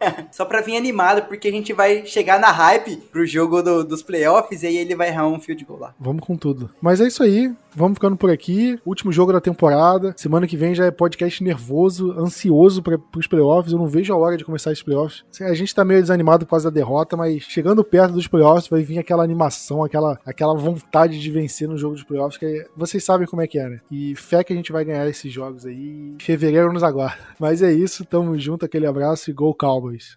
Só pra vir animado, porque a gente vai chegar na hype pro jogo do, dos playoffs e aí ele vai errar um field goal lá. Vamos com tudo. Mas é isso aí. Vamos ficando por aqui. Último jogo da temporada. Semana que vem já é podcast nervoso, ansioso para os playoffs. Eu não vejo a hora de começar esses playoffs. A gente tá meio desanimado por causa da derrota, mas chegando perto dos playoffs vai vir aquela animação, aquela, aquela vontade de vencer no jogo dos playoffs, que vocês sabem como é que é, né? E fé que a gente vai ganhar esses jogos aí. Fevereiro nos aguarda. Mas é isso, tamo junto, aquele abraço e gol Cowboys.